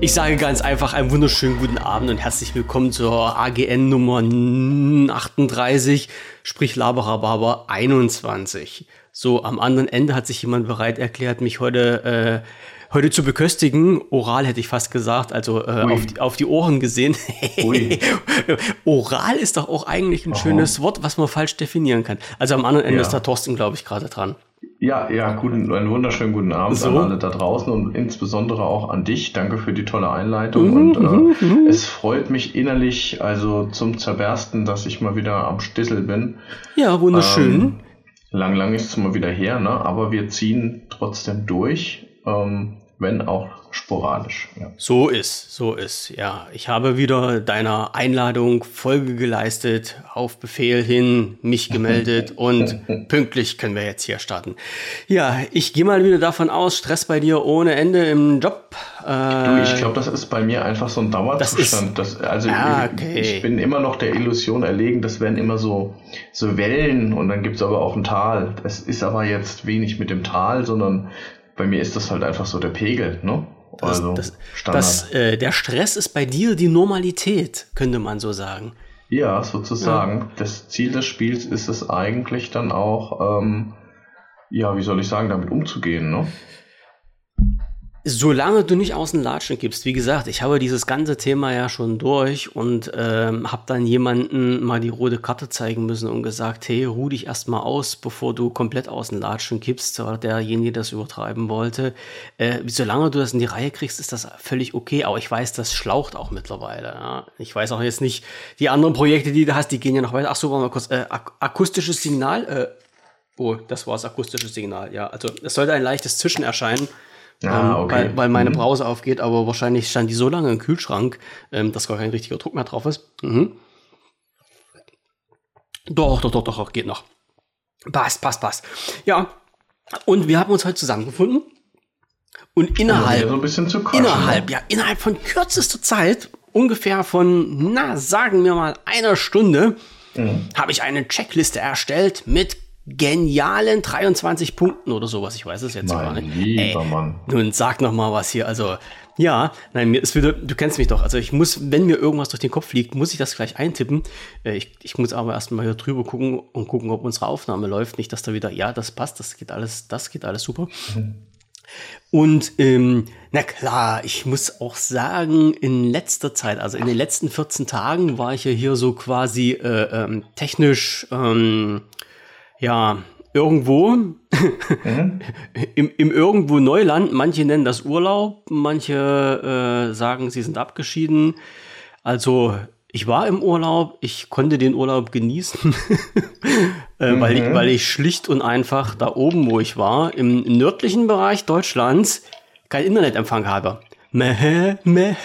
Ich sage ganz einfach einen wunderschönen guten Abend und herzlich willkommen zur AGN Nummer 38, sprich Laberababer 21. So, am anderen Ende hat sich jemand bereit erklärt, mich heute, äh, heute zu beköstigen. Oral hätte ich fast gesagt, also äh, auf, die, auf die Ohren gesehen. Oral ist doch auch eigentlich ein Aha. schönes Wort, was man falsch definieren kann. Also am anderen Ende ja. ist da Thorsten, glaube ich, gerade dran. Ja, ja, guten, einen wunderschönen guten Abend so. an alle da draußen und insbesondere auch an dich. Danke für die tolle Einleitung. Mhm, und äh, mhm, mhm. es freut mich innerlich, also zum Zerbersten, dass ich mal wieder am Stissel bin. Ja, wunderschön. Ähm, lang, lang ist es mal wieder her, ne? aber wir ziehen trotzdem durch, ähm, wenn auch sporadisch. Ja. So ist, so ist, ja. Ich habe wieder deiner Einladung Folge geleistet, auf Befehl hin, mich gemeldet und pünktlich können wir jetzt hier starten. Ja, ich gehe mal wieder davon aus, Stress bei dir ohne Ende im Job. Äh, du, ich glaube, das ist bei mir einfach so ein Dauerzustand. Das ist, das, also ah, okay. ich, ich, bin immer noch der Illusion erlegen, das werden immer so, so Wellen und dann gibt es aber auch ein Tal. Es ist aber jetzt wenig mit dem Tal, sondern bei mir ist das halt einfach so der Pegel, ne? Das, also das, das, äh, der Stress ist bei dir die Normalität, könnte man so sagen. Ja, sozusagen. Ja. Das Ziel des Spiels ist es eigentlich dann auch, ähm, ja, wie soll ich sagen, damit umzugehen, ne? Solange du nicht aus den Latschen gibst, wie gesagt, ich habe dieses ganze Thema ja schon durch und ähm, habe dann jemanden mal die rote Karte zeigen müssen und gesagt, hey, ruh dich erstmal aus, bevor du komplett aus den Latschen kippst, weil derjenige das übertreiben wollte. Äh, solange du das in die Reihe kriegst, ist das völlig okay, aber ich weiß, das schlaucht auch mittlerweile. Ja. Ich weiß auch jetzt nicht, die anderen Projekte, die du hast, die gehen ja noch weiter. Ach so, mal kurz, äh, ak akustisches Signal, äh, oh, das war das akustische Signal, ja. Also es sollte ein leichtes Zischen erscheinen. Ah, ähm, okay. weil, weil meine mhm. Brause aufgeht, aber wahrscheinlich stand die so lange im Kühlschrank, ähm, dass gar kein richtiger Druck mehr drauf ist. Mhm. Doch, doch, doch, doch, geht noch. Passt, passt, passt. Ja, und wir haben uns heute zusammengefunden und innerhalb, so ein bisschen zu quatschen, innerhalb, ja, innerhalb von kürzester Zeit, ungefähr von, na, sagen wir mal einer Stunde, mhm. habe ich eine Checkliste erstellt mit genialen 23 Punkten oder sowas. Ich weiß es jetzt mein gar nicht. Lieber Ey, Mann. Nun sag noch mal was hier. Also ja, nein, mir ist wieder, du kennst mich doch. Also ich muss, wenn mir irgendwas durch den Kopf liegt, muss ich das gleich eintippen. Äh, ich, ich muss aber erstmal hier drüber gucken und gucken, ob unsere Aufnahme läuft. Nicht, dass da wieder, ja, das passt, das geht alles, das geht alles super. Mhm. Und ähm, na klar, ich muss auch sagen, in letzter Zeit, also in den letzten 14 Tagen, war ich ja hier so quasi äh, ähm, technisch ähm, ja, irgendwo, mhm. im, im irgendwo Neuland. Manche nennen das Urlaub, manche äh, sagen, sie sind abgeschieden. Also ich war im Urlaub, ich konnte den Urlaub genießen, äh, mhm. weil, ich, mhm. weil ich schlicht und einfach da oben, wo ich war, im nördlichen Bereich Deutschlands kein Internetempfang habe. Meh, meh.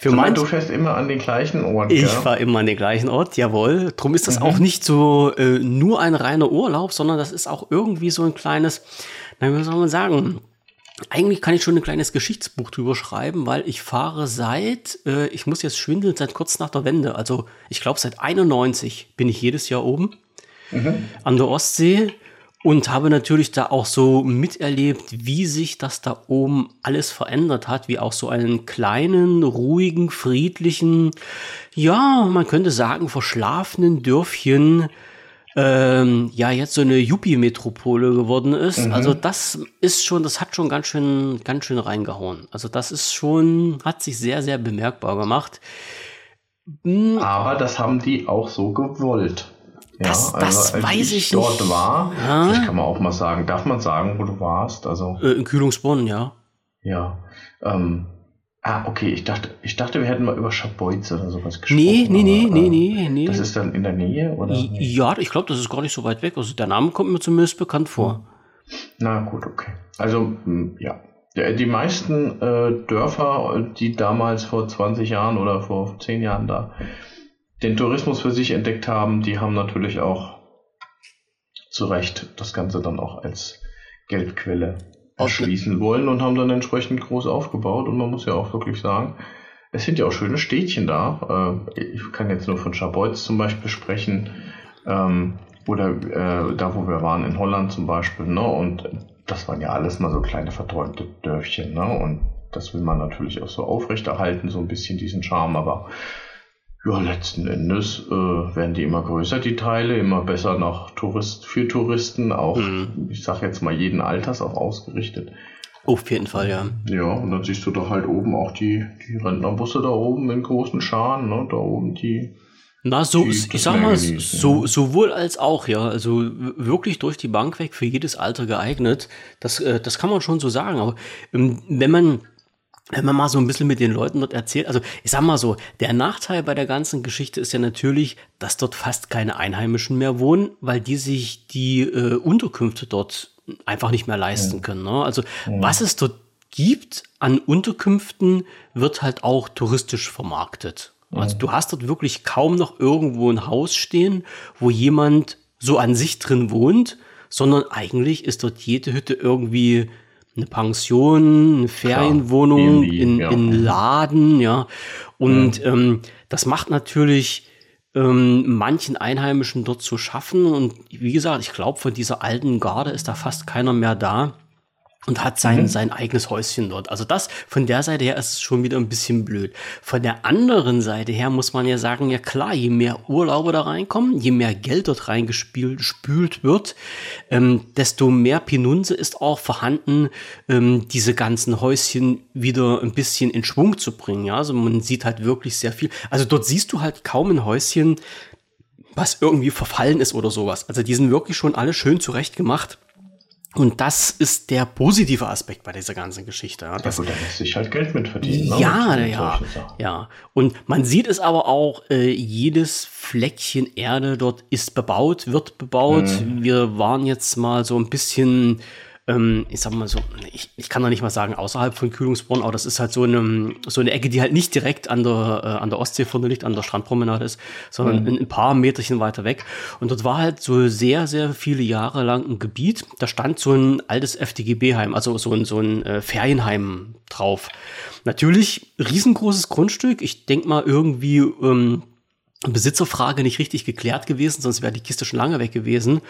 Für manch, du fährst immer an den gleichen Ort. Ich fahre immer an den gleichen Ort, jawohl. Drum ist das mhm. auch nicht so äh, nur ein reiner Urlaub, sondern das ist auch irgendwie so ein kleines, na, wie soll man sagen, eigentlich kann ich schon ein kleines Geschichtsbuch drüber schreiben, weil ich fahre seit, äh, ich muss jetzt schwindeln, seit kurz nach der Wende. Also ich glaube seit 91 bin ich jedes Jahr oben mhm. an der Ostsee und habe natürlich da auch so miterlebt, wie sich das da oben alles verändert hat, wie auch so einen kleinen, ruhigen, friedlichen, ja, man könnte sagen, verschlafenen Dörfchen, ähm, ja, jetzt so eine Yuppie-Metropole geworden ist. Mhm. Also das ist schon, das hat schon ganz schön, ganz schön reingehauen. Also das ist schon, hat sich sehr, sehr bemerkbar gemacht. Hm. Aber das haben die auch so gewollt. Das, also, das als weiß ich, ich dort nicht. war, ja? vielleicht kann man auch mal sagen, darf man sagen, wo du warst? Also äh, in Kühlungsbronn, ja. Ja. Ähm, ah, okay, ich dachte, ich dachte, wir hätten mal über Schabolz oder sowas gesprochen. Nee, nee, nee, aber, nee, äh, nee, nee. Das ist dann in der Nähe, oder? Ja, ich glaube, das ist gar nicht so weit weg. Also der Name kommt mir zumindest bekannt vor. Na gut, okay. Also, hm, ja. Die meisten äh, Dörfer, die damals vor 20 Jahren oder vor 10 Jahren da den Tourismus für sich entdeckt haben, die haben natürlich auch zu Recht das Ganze dann auch als Geldquelle erschließen wollen und haben dann entsprechend groß aufgebaut. Und man muss ja auch wirklich sagen, es sind ja auch schöne Städtchen da. Äh, ich kann jetzt nur von Scharbeutz zum Beispiel sprechen. Ähm, oder äh, da, wo wir waren, in Holland zum Beispiel. Ne? Und das waren ja alles mal so kleine verträumte Dörfchen. Ne? Und das will man natürlich auch so aufrechterhalten, so ein bisschen diesen Charme, aber ja, letzten Endes äh, werden die immer größer, die Teile, immer besser nach Tourist, für Touristen, auch, mhm. ich sag jetzt mal, jeden Alters auch ausgerichtet. Auf jeden Fall, ja. Ja, und dann siehst du da halt oben auch die, die Rentnerbusse da oben in großen Scharen, ne? Da oben die. Na, so, die, ich sag mal, genießen, so, ja. sowohl als auch, ja. Also wirklich durch die Bank weg für jedes Alter geeignet. Das, äh, das kann man schon so sagen. Aber ähm, wenn man wenn man mal so ein bisschen mit den Leuten dort erzählt, also ich sag mal so, der Nachteil bei der ganzen Geschichte ist ja natürlich, dass dort fast keine Einheimischen mehr wohnen, weil die sich die äh, Unterkünfte dort einfach nicht mehr leisten ja. können. Ne? Also ja. was es dort gibt an Unterkünften, wird halt auch touristisch vermarktet. Also du hast dort wirklich kaum noch irgendwo ein Haus stehen, wo jemand so an sich drin wohnt, sondern eigentlich ist dort jede Hütte irgendwie eine Pension, eine Ferienwohnung, Klar, in, ja. in Laden, ja. Und ja. Ähm, das macht natürlich ähm, manchen Einheimischen dort zu schaffen. Und wie gesagt, ich glaube, von dieser alten Garde ist da fast keiner mehr da und hat sein, mhm. sein eigenes Häuschen dort. Also das, von der Seite her ist es schon wieder ein bisschen blöd. Von der anderen Seite her muss man ja sagen, ja klar, je mehr Urlauber da reinkommen, je mehr Geld dort reingespült wird, ähm, desto mehr Pinunse ist auch vorhanden, ähm, diese ganzen Häuschen wieder ein bisschen in Schwung zu bringen. Ja, also man sieht halt wirklich sehr viel. Also dort siehst du halt kaum ein Häuschen, was irgendwie verfallen ist oder sowas. Also die sind wirklich schon alle schön zurecht gemacht. Und das ist der positive Aspekt bei dieser ganzen Geschichte. Ja, das, ja gut, da lässt sich halt Geld mit verdienen. Ne? Ja, mit ja, ja. Und man sieht es aber auch, äh, jedes Fleckchen Erde dort ist bebaut, wird bebaut. Mhm. Wir waren jetzt mal so ein bisschen ähm, ich sag mal so, ich, ich kann da nicht mal sagen außerhalb von Kühlungsborn, aber das ist halt so eine, so eine Ecke, die halt nicht direkt an der, äh, an der Ostsee vorne liegt, an der Strandpromenade ist, sondern mhm. ein, ein, paar Meterchen weiter weg. Und dort war halt so sehr, sehr viele Jahre lang ein Gebiet, da stand so ein altes FDGB-Heim, also so ein, so ein äh, Ferienheim drauf. Natürlich riesengroßes Grundstück. Ich denk mal irgendwie ähm, Besitzerfrage nicht richtig geklärt gewesen, sonst wäre die Kiste schon lange weg gewesen.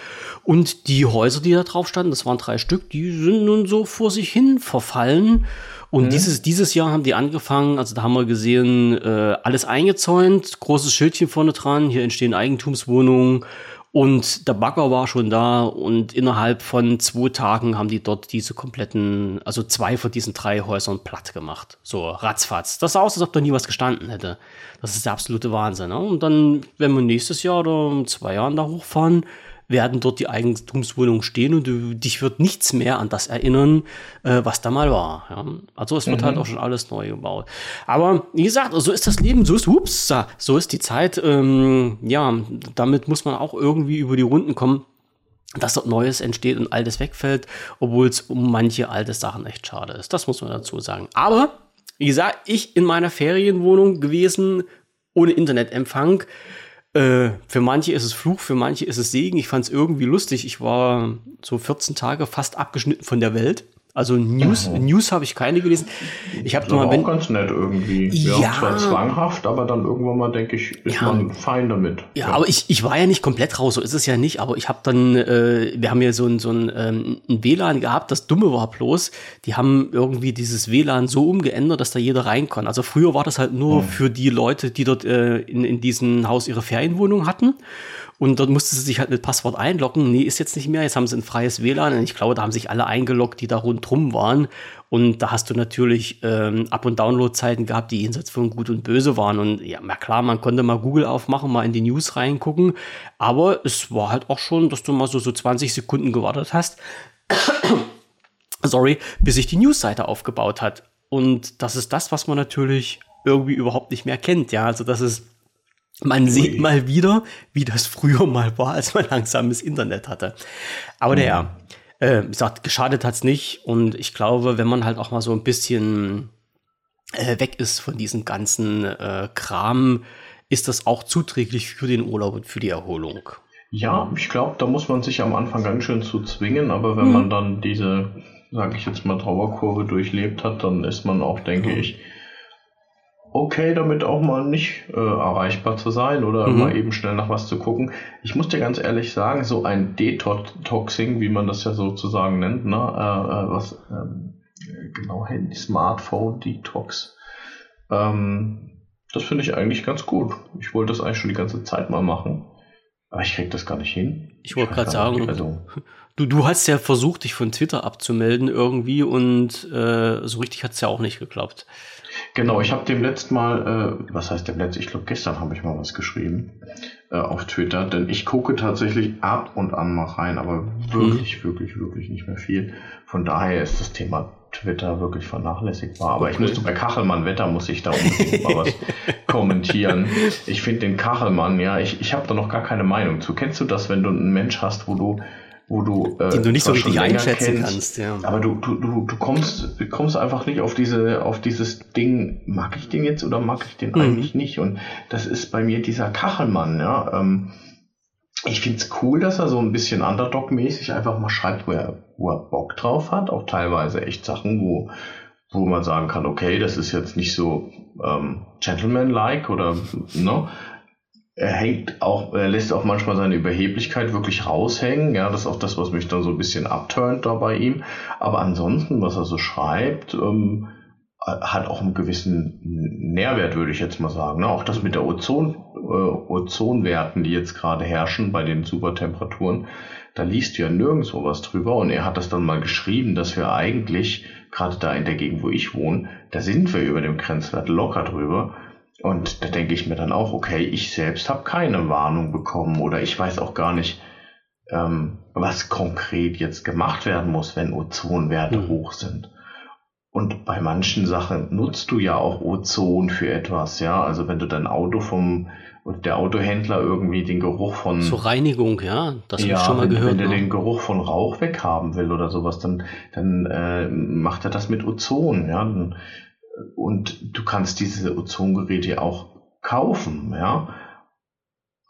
Und die Häuser, die da drauf standen, das waren drei Stück, die sind nun so vor sich hin verfallen. Und mhm. dieses, dieses Jahr haben die angefangen, also da haben wir gesehen, äh, alles eingezäunt, großes Schildchen vorne dran, hier entstehen Eigentumswohnungen und der Bagger war schon da und innerhalb von zwei Tagen haben die dort diese kompletten, also zwei von diesen drei Häusern platt gemacht. So ratzfatz. Das sah aus, als ob da nie was gestanden hätte. Das ist der absolute Wahnsinn. Ne? Und dann, wenn wir nächstes Jahr oder in zwei Jahren da hochfahren, werden dort die Eigentumswohnungen stehen und du, dich wird nichts mehr an das erinnern, äh, was da mal war. Ja? Also es wird halt mhm. halt auch schon alles neu gebaut. Aber wie gesagt, so ist das Leben, so ist, ups, so ist die Zeit. Ähm, ja, damit muss man auch irgendwie über die Runden kommen dass dort Neues entsteht und Altes wegfällt, obwohl es um manche alte Sachen echt schade ist. Das muss man dazu sagen. Aber, wie gesagt, ich in meiner Ferienwohnung gewesen, ohne Internetempfang, äh, für manche ist es Fluch, für manche ist es Segen. Ich fand es irgendwie lustig. Ich war so 14 Tage fast abgeschnitten von der Welt. Also News, mhm. News habe ich keine gelesen. Ich habe mal auch ganz nett irgendwie. Ja, ja, zwar zwanghaft, aber dann irgendwann mal denke ich, ist ja, man fein damit. Ja, ja, aber ich, ich war ja nicht komplett raus, so ist es ja nicht. Aber ich habe dann, äh, wir haben ja so ein so ein, ähm, ein WLAN gehabt. Das Dumme war bloß, die haben irgendwie dieses WLAN so umgeändert, dass da jeder rein kann. Also früher war das halt nur mhm. für die Leute, die dort äh, in in diesem Haus ihre Ferienwohnung hatten. Und dort musste sie sich halt mit Passwort einloggen. Nee, ist jetzt nicht mehr. Jetzt haben sie ein freies WLAN. Und ich glaube, da haben sich alle eingeloggt, die da rundrum waren. Und da hast du natürlich ähm, Up- und Download-Zeiten gehabt, die jenseits von Gut und Böse waren. Und ja, na klar, man konnte mal Google aufmachen, mal in die News reingucken. Aber es war halt auch schon, dass du mal so, so 20 Sekunden gewartet hast. Sorry, bis sich die News-Seite aufgebaut hat. Und das ist das, was man natürlich irgendwie überhaupt nicht mehr kennt. Ja, also das ist man Ui. sieht mal wieder, wie das früher mal war, als man langsames Internet hatte. Aber mhm. der, äh, wie gesagt, geschadet hat's nicht. Und ich glaube, wenn man halt auch mal so ein bisschen äh, weg ist von diesem ganzen äh, Kram, ist das auch zuträglich für den Urlaub und für die Erholung. Ja, ich glaube, da muss man sich am Anfang ganz schön zu zwingen, aber wenn mhm. man dann diese, sage ich jetzt mal, Trauerkurve durchlebt hat, dann ist man auch, denke mhm. ich, okay damit auch mal nicht äh, erreichbar zu sein oder mhm. mal eben schnell nach was zu gucken. Ich muss dir ganz ehrlich sagen, so ein Detoxing, wie man das ja sozusagen nennt, ne, äh, äh was ähm, genau, Handy, Smartphone, Detox. Ähm, das finde ich eigentlich ganz gut. Ich wollte das eigentlich schon die ganze Zeit mal machen. Aber ich krieg das gar nicht hin. Ich wollte gerade sagen, also, du, du hast ja versucht, dich von Twitter abzumelden irgendwie und äh, so richtig hat es ja auch nicht geklappt. Genau, ich habe dem letzten Mal, äh, was heißt dem letzten, ich glaube gestern habe ich mal was geschrieben äh, auf Twitter, denn ich gucke tatsächlich ab und an mal rein, aber wirklich, mhm. wirklich, wirklich nicht mehr viel. Von daher ist das Thema Twitter wirklich vernachlässigbar. Aber okay. ich musste bei Kachelmann Wetter, muss ich da unbedingt mal was kommentieren. Ich finde den Kachelmann, ja, ich, ich habe da noch gar keine Meinung zu. Kennst du das, wenn du einen Mensch hast, wo du wo du äh, den du nicht so richtig einschätzen kennst, kannst, ja. Aber du, du, du, du kommst, du kommst einfach nicht auf diese, auf dieses Ding, mag ich den jetzt oder mag ich den mhm. eigentlich nicht? Und das ist bei mir dieser Kachelmann, ja. Ähm, ich find's cool, dass er so ein bisschen Underdog-mäßig einfach mal schreibt, wo er, wo er Bock drauf hat. Auch teilweise echt Sachen, wo, wo man sagen kann, okay, das ist jetzt nicht so ähm, Gentleman-like oder ne? Er hängt auch, er lässt auch manchmal seine Überheblichkeit wirklich raushängen. Ja, das ist auch das, was mich dann so ein bisschen abturnt da bei ihm. Aber ansonsten, was er so schreibt, ähm, hat auch einen gewissen Nährwert, würde ich jetzt mal sagen. Ne? Auch das mit der Ozon, äh, Ozonwerten, die jetzt gerade herrschen bei den Supertemperaturen, da liest du ja nirgendwo was drüber. Und er hat das dann mal geschrieben, dass wir eigentlich, gerade da in der Gegend, wo ich wohne, da sind wir über dem Grenzwert locker drüber. Und da denke ich mir dann auch, okay, ich selbst habe keine Warnung bekommen oder ich weiß auch gar nicht, ähm, was konkret jetzt gemacht werden muss, wenn Ozonwerte mhm. hoch sind. Und bei manchen Sachen nutzt du ja auch Ozon für etwas, ja. Also wenn du dein Auto vom und der Autohändler irgendwie den Geruch von zur Reinigung, ja, das ja, habe ich schon mal wenn, gehört. Wenn der ne? den Geruch von Rauch weghaben will oder sowas, dann dann äh, macht er das mit Ozon, ja. Und du kannst diese Ozongeräte auch kaufen, ja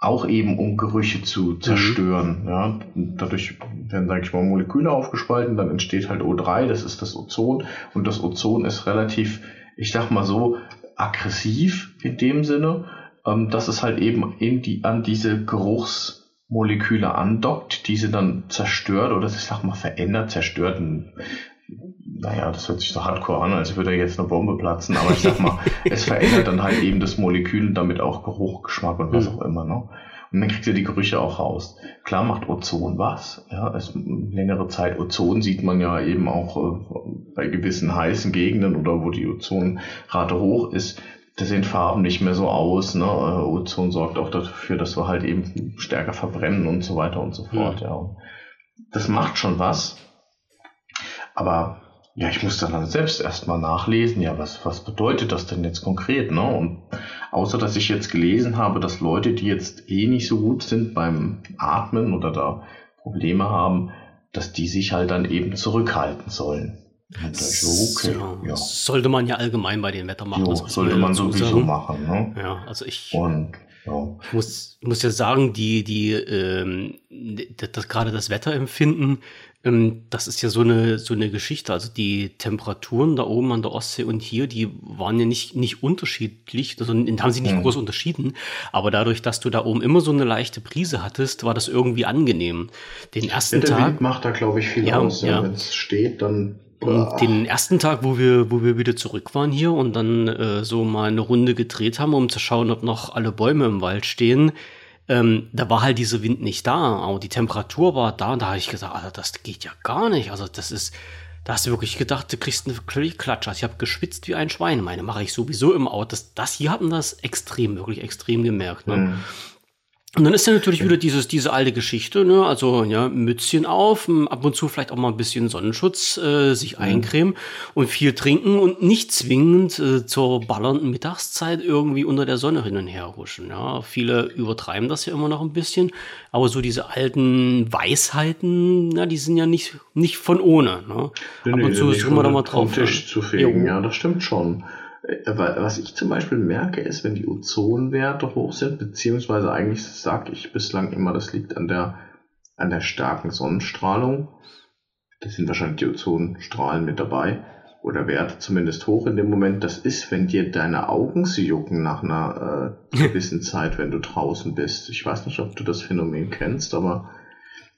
auch eben um Gerüche zu mhm. zerstören. Mhm. Ja, dadurch werden, sage ich mal, Moleküle aufgespalten, dann entsteht halt O3, das ist das Ozon und das Ozon ist relativ, ich sag mal so, aggressiv in dem Sinne, ähm, dass es halt eben in die, an diese Geruchsmoleküle andockt, diese dann zerstört oder ich sag mal verändert, zerstört. Naja, das hört sich so hardcore an, als würde jetzt eine Bombe platzen, aber ich sag mal, es verändert dann halt eben das Molekül und damit auch Geruch, Geschmack und was mhm. auch immer. Ne? Und dann kriegt ihr die Gerüche auch raus. Klar macht Ozon was. Ja, es, längere Zeit Ozon sieht man ja eben auch äh, bei gewissen heißen Gegenden oder wo die Ozonrate hoch ist. Da sehen Farben nicht mehr so aus. Ne? Äh, Ozon sorgt auch dafür, dass wir halt eben stärker verbrennen und so weiter und so fort. Mhm. Ja. Und das macht schon was. Aber ja, ich muss dann selbst erstmal nachlesen, ja, was, was bedeutet das denn jetzt konkret, ne? Und außer dass ich jetzt gelesen habe, dass Leute, die jetzt eh nicht so gut sind beim Atmen oder da Probleme haben, dass die sich halt dann eben zurückhalten sollen. Okay, ja. Sollte man ja allgemein bei den Wettern Jo, sollte man sowieso machen, ne? Ja, also ich. Und ja. Ich muss, muss ja sagen, die, die, ähm, das, das gerade das Wetterempfinden ähm, das ist ja so eine, so eine Geschichte. Also die Temperaturen da oben an der Ostsee und hier, die waren ja nicht, nicht unterschiedlich, also haben sich nicht mhm. groß unterschieden. Aber dadurch, dass du da oben immer so eine leichte Brise hattest, war das irgendwie angenehm. Den ersten ja, der Tag. Wind macht da, glaube ich, viel ja, aus. Ja. Wenn es steht, dann und den ersten Tag, wo wir, wo wir wieder zurück waren hier und dann äh, so mal eine Runde gedreht haben, um zu schauen, ob noch alle Bäume im Wald stehen, ähm, da war halt dieser Wind nicht da, aber die Temperatur war da und da habe ich gesagt, Alter, das geht ja gar nicht. Also das ist, da hast du wirklich gedacht, du kriegst eine Klatsche. Also ich habe geschwitzt wie ein Schwein. Meine mache ich sowieso im Auto. Das, das hier hatten das extrem, wirklich extrem gemerkt. Ne? Mhm. Und dann ist ja natürlich wieder dieses, diese alte Geschichte, ne? Also ja, Mützchen auf, ab und zu vielleicht auch mal ein bisschen Sonnenschutz, äh, sich mhm. eincremen und viel trinken und nicht zwingend äh, zur ballernden Mittagszeit irgendwie unter der Sonne hin und her huschen. Ja, viele übertreiben das ja immer noch ein bisschen, aber so diese alten Weisheiten, ja, die sind ja nicht, nicht von ohne. Ne? Nee, ab und zu ist immer da mal drauf. Tisch zu fegen, ja, das stimmt schon. Äh, was ich zum Beispiel merke, ist, wenn die Ozonwerte hoch sind, beziehungsweise eigentlich sage ich bislang immer, das liegt an der, an der starken Sonnenstrahlung. Da sind wahrscheinlich die Ozonstrahlen mit dabei oder Werte zumindest hoch in dem Moment. Das ist, wenn dir deine Augen sie jucken nach einer äh, gewissen Zeit, wenn du draußen bist. Ich weiß nicht, ob du das Phänomen kennst, aber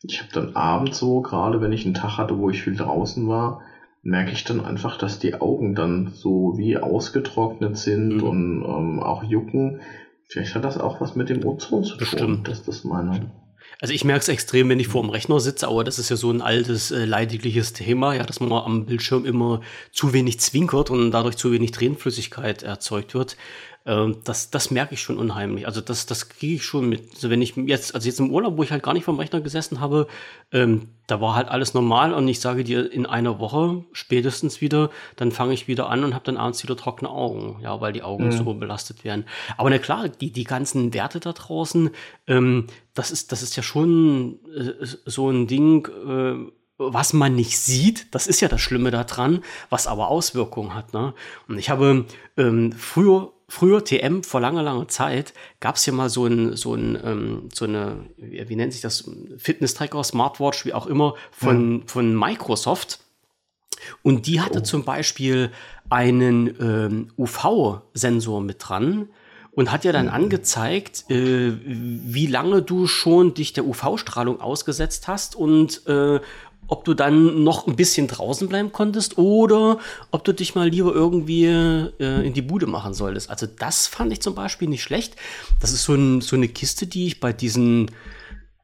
ich habe dann abends so, gerade wenn ich einen Tag hatte, wo ich viel draußen war, merke ich dann einfach, dass die Augen dann so wie ausgetrocknet sind mhm. und ähm, auch jucken. Vielleicht hat das auch was mit dem Ozon zu tun, Bestimmt. dass das meine. Also ich merke es extrem, wenn ich vor dem Rechner sitze, aber das ist ja so ein altes, äh, leidigliches Thema, ja, dass man am Bildschirm immer zu wenig zwinkert und dadurch zu wenig Tränenflüssigkeit erzeugt wird. Ähm, das, das merke ich schon unheimlich. Also das, das kriege ich schon mit. Also wenn ich jetzt, also jetzt im Urlaub, wo ich halt gar nicht vom Rechner gesessen habe, ähm, da war halt alles normal und ich sage dir, in einer Woche spätestens wieder, dann fange ich wieder an und habe dann abends wieder trockene Augen, ja, weil die Augen mhm. so belastet werden. Aber na klar, die, die ganzen Werte da draußen, ähm, das ist, das ist ja schon äh, so ein Ding, äh, was man nicht sieht, das ist ja das Schlimme daran, was aber Auswirkungen hat. Ne? Und ich habe ähm, früher früher TM vor langer, langer Zeit gab es ja mal so ein, so ein, ähm, so eine, wie, wie nennt sich das, Fitness-Tracker, Smartwatch, wie auch immer, von, ja. von Microsoft. Und die hatte oh. zum Beispiel einen ähm, UV-Sensor mit dran und hat ja dann mhm. angezeigt, äh, wie lange du schon dich der UV-Strahlung ausgesetzt hast und äh, ob du dann noch ein bisschen draußen bleiben konntest oder ob du dich mal lieber irgendwie äh, in die Bude machen solltest. Also das fand ich zum Beispiel nicht schlecht. Das ist so, ein, so eine Kiste, die ich bei diesen,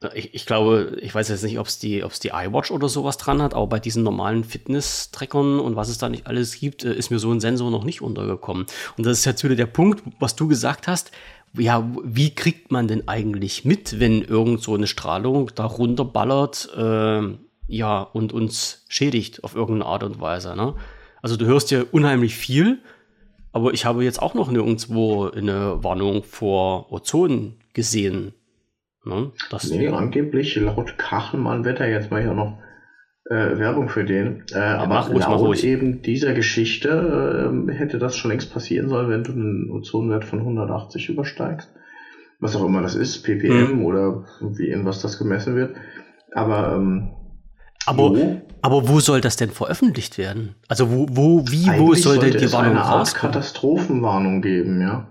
äh, ich, ich glaube, ich weiß jetzt nicht, ob es die, die iWatch oder sowas dran hat, aber bei diesen normalen Fitness-Trackern und was es da nicht alles gibt, äh, ist mir so ein Sensor noch nicht untergekommen. Und das ist jetzt wieder der Punkt, was du gesagt hast ja, wie kriegt man denn eigentlich mit, wenn irgend so eine Strahlung da runterballert? Äh, ja, und uns schädigt auf irgendeine Art und Weise. Ne? Also du hörst ja unheimlich viel, aber ich habe jetzt auch noch nirgendwo eine Warnung vor Ozon gesehen. Ne? Das nee, angeblich laut Kachelmann Wetter, jetzt mal hier noch äh, Werbung für den, äh, ja, aber ruhig, laut eben dieser Geschichte äh, hätte das schon längst passieren sollen, wenn du einen Ozonwert von 180 übersteigst. Was auch immer das ist, ppm hm. oder wie in was das gemessen wird. Aber ähm, aber, wo? aber wo soll das denn veröffentlicht werden? Also wo, wo, wie, Eigentlich wo soll denn die Warnung eine Art Katastrophenwarnung geben, ja.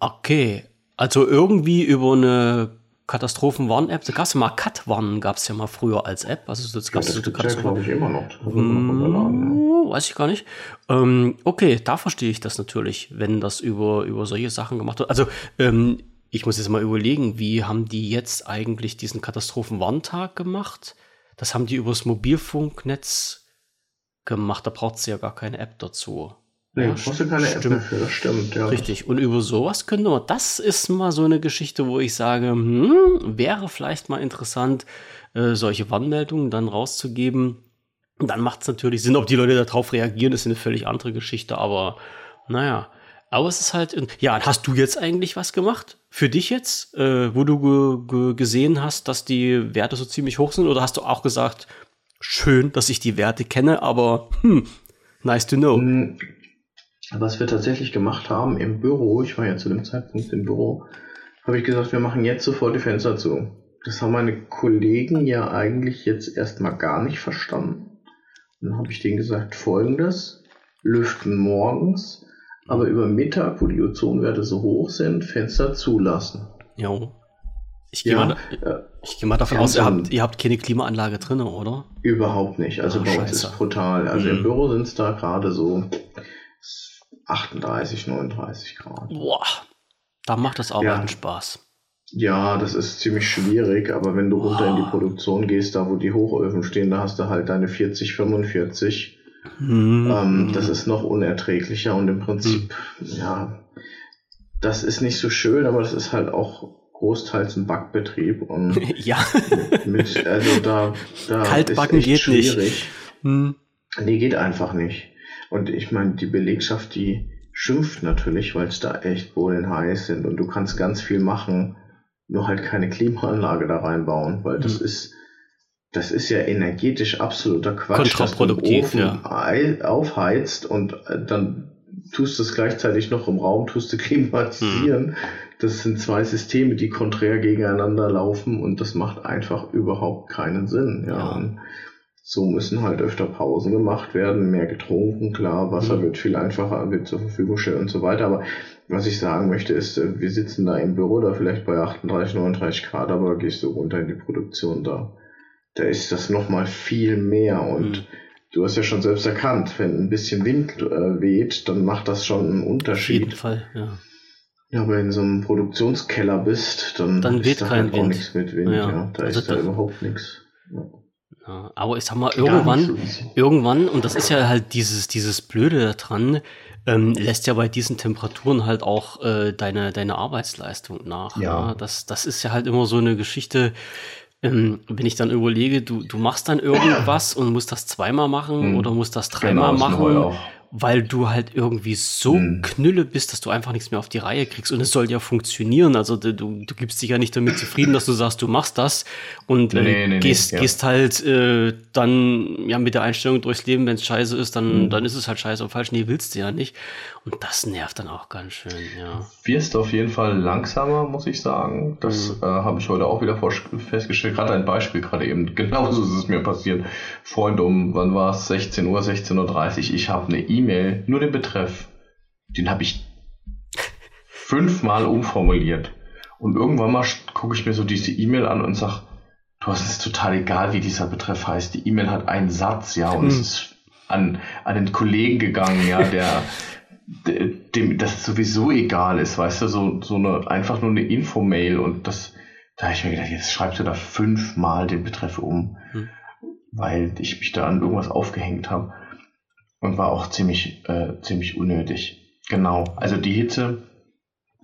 Okay, also irgendwie über eine Katastrophenwarn-App, da gab es ja mal Cut-Warnen, gab es ja mal früher als App. Also das gab es ja, ja, glaube ich, immer noch. Hm, weiß ich gar nicht. Ähm, okay, da verstehe ich das natürlich, wenn das über, über solche Sachen gemacht wird. Also ähm, ich muss jetzt mal überlegen, wie haben die jetzt eigentlich diesen Katastrophenwarntag gemacht? Das haben die übers Mobilfunknetz gemacht. Da braucht sie ja gar keine App dazu. Nee, ja, brauchst du keine stimmt. App dafür, das stimmt, ja. Richtig. Und über sowas könnte man, das ist mal so eine Geschichte, wo ich sage, hm, wäre vielleicht mal interessant, äh, solche Warnmeldungen dann rauszugeben. Und dann macht es natürlich Sinn, ob die Leute darauf reagieren, ist eine völlig andere Geschichte, aber naja. Aber es ist halt, ja, hast du jetzt eigentlich was gemacht? Für dich jetzt, äh, wo du ge ge gesehen hast, dass die Werte so ziemlich hoch sind? Oder hast du auch gesagt, schön, dass ich die Werte kenne, aber hm, nice to know? Hm, was wir tatsächlich gemacht haben im Büro, ich war ja zu dem Zeitpunkt im Büro, habe ich gesagt, wir machen jetzt sofort die Fenster zu. Das haben meine Kollegen ja eigentlich jetzt erstmal gar nicht verstanden. Dann habe ich denen gesagt, folgendes, lüften morgens, aber über Mittag, wo die Ozonwerte so hoch sind, Fenster zulassen. Jo. Ich gehe ja, mal, äh, geh mal davon aus, ihr habt, ihr habt keine Klimaanlage drin, oder? Überhaupt nicht. Also Ach, bei uns ist es brutal. Also mhm. im Büro sind es da gerade so 38, 39 Grad. Boah, da macht das Arbeiten ja. Spaß. Ja, das ist ziemlich schwierig, aber wenn du runter in die Produktion gehst, da wo die Hochöfen stehen, da hast du halt deine 40, 45 Mhm. Ähm, das ist noch unerträglicher und im Prinzip, mhm. ja, das ist nicht so schön, aber das ist halt auch großteils ein Backbetrieb und ja. mit, also da, da Kaltbacken geht schwierig. nicht. Hm. Nee, geht einfach nicht. Und ich meine, die Belegschaft, die schimpft natürlich, weil es da echt Bohlen heiß sind und du kannst ganz viel machen, nur halt keine Klimaanlage da reinbauen, weil das hm. ist das ist ja energetisch absoluter Quatsch, dass du den Ofen ja. aufheizt und äh, dann tust du es gleichzeitig noch im Raum, tust du klimatisieren. Hm. Das sind zwei Systeme, die konträr gegeneinander laufen und das macht einfach überhaupt keinen Sinn. Ja. ja. So müssen halt öfter Pausen gemacht werden, mehr getrunken, klar, Wasser mhm. wird viel einfacher, wird zur Verfügung gestellt und so weiter. Aber was ich sagen möchte ist, äh, wir sitzen da im Büro, da vielleicht bei 38, 39 Grad, aber gehst du runter in die Produktion da da ist das nochmal viel mehr und mhm. du hast ja schon selbst erkannt, wenn ein bisschen Wind äh, weht, dann macht das schon einen Unterschied. Auf jeden Fall, ja. Ja, wenn du in so einem Produktionskeller bist, dann, dann weht da kein halt Wind. auch nichts mit Wind. Ja. ja. Da also ist da überhaupt nichts. Ja. Ja, aber ich sag mal, irgendwann, irgendwann, und das ist ja halt dieses, dieses Blöde daran, ähm, lässt ja bei diesen Temperaturen halt auch äh, deine, deine Arbeitsleistung nach. Ja. ja. Das, das ist ja halt immer so eine Geschichte, ähm, wenn ich dann überlege, du, du machst dann irgendwas und musst das zweimal machen hm. oder musst das dreimal genau, machen weil du halt irgendwie so hm. knülle bist, dass du einfach nichts mehr auf die Reihe kriegst. Und es soll ja funktionieren. Also du, du gibst dich ja nicht damit zufrieden, dass du sagst, du machst das und äh, nee, nee, gehst, nee, ja. gehst halt äh, dann ja mit der Einstellung durchs Leben, wenn es scheiße ist, dann, hm. dann ist es halt scheiße und falsch. Nee, willst du ja nicht. Und das nervt dann auch ganz schön, ja. Wirst auf jeden Fall langsamer, muss ich sagen. Das mhm. äh, habe ich heute auch wieder festgestellt. Gerade ein Beispiel, gerade eben. Genauso ist es mir passiert. Freund um, wann war es? 16 Uhr, 16.30 Uhr. Ich habe eine E-Mail, nur den Betreff. Den habe ich fünfmal umformuliert. Und irgendwann mal gucke ich mir so diese E-Mail an und sage, du hast es total egal, wie dieser Betreff heißt. Die E-Mail hat einen Satz, ja, und mhm. es ist an, an den Kollegen gegangen, ja, der dem das sowieso egal ist, weißt du, so, so eine, einfach nur eine Infomail und das, da habe ich mir gedacht, jetzt schreibst du da fünfmal den Betreff um, hm. weil ich mich da an irgendwas aufgehängt habe und war auch ziemlich, äh, ziemlich unnötig. Genau, also die Hitze,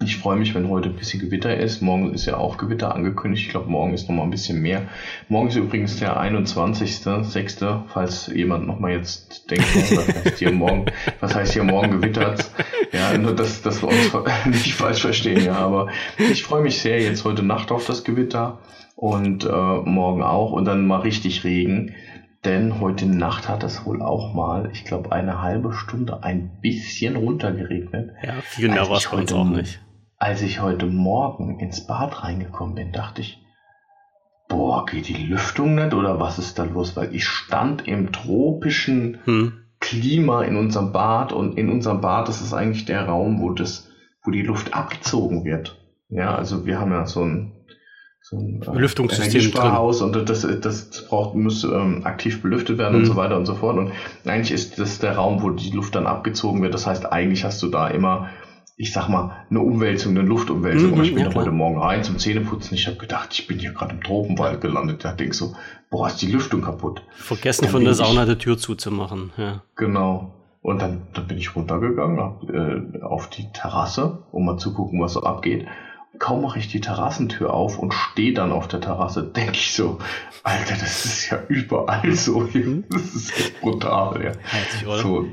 ich freue mich, wenn heute ein bisschen Gewitter ist. Morgen ist ja auch Gewitter angekündigt. Ich glaube, morgen ist noch mal ein bisschen mehr. Morgen ist übrigens der 21.06., falls jemand noch mal jetzt denkt, was heißt hier morgen, was heißt hier morgen gewittert? Ja, nur dass, dass wir uns nicht falsch verstehen, ja. Aber ich freue mich sehr jetzt heute Nacht auf das Gewitter und äh, morgen auch und dann mal richtig Regen. Denn heute Nacht hat es wohl auch mal, ich glaube, eine halbe Stunde ein bisschen runtergeregnet. Ja, viel mehr war es heute auch nicht als ich heute Morgen ins Bad reingekommen bin, dachte ich, boah, geht die Lüftung nicht oder was ist da los? Weil ich stand im tropischen hm. Klima in unserem Bad und in unserem Bad das ist eigentlich der Raum, wo das, wo die Luft abgezogen wird. Ja, also wir haben ja so ein, so ein äh, Lüftungssystem drin. und das, das braucht, muss ähm, aktiv belüftet werden hm. und so weiter und so fort. Und eigentlich ist das der Raum, wo die Luft dann abgezogen wird. Das heißt, eigentlich hast du da immer ich sag mal, eine Umwälzung, eine Luftumwälzung. Mhm, ich bin ja, heute Morgen rein zum Zähneputzen. Ich habe gedacht, ich bin hier gerade im Tropenwald gelandet. Da denk so, boah, ist die Lüftung kaputt. Vergessen dann von der Sauna die Tür zuzumachen. Ja. Genau. Und dann, dann bin ich runtergegangen hab, äh, auf die Terrasse, um mal zu gucken, was so abgeht. Kaum mache ich die Terrassentür auf und stehe dann auf der Terrasse, denke ich so, Alter, das ist ja überall so. Mhm. Das ist echt brutal, ja. So,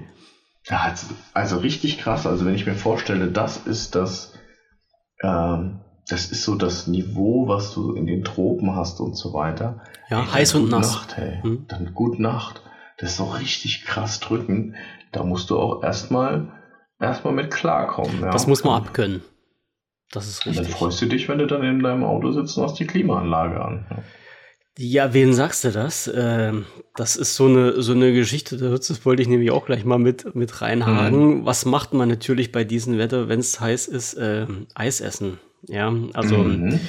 ja, also richtig krass. Also wenn ich mir vorstelle, das ist das, ähm, das ist so das Niveau, was du in den Tropen hast und so weiter. Ja, hey, heiß und nass. Nacht, hey. Hm. Dann gut Nacht. Das ist so richtig krass drücken. Da musst du auch erstmal erstmal mit klarkommen. Ja. Das muss man abkönnen. Das ist richtig. Und dann freust du dich, wenn du dann in deinem Auto sitzt und hast die Klimaanlage an. Ja. Wen sagst du das? Ähm, das ist so eine, so eine Geschichte, das wollte ich nämlich auch gleich mal mit, mit reinhaken. Mhm. Was macht man natürlich bei diesem Wetter, wenn es heiß ist? Äh, Eis essen. Ja, also mhm.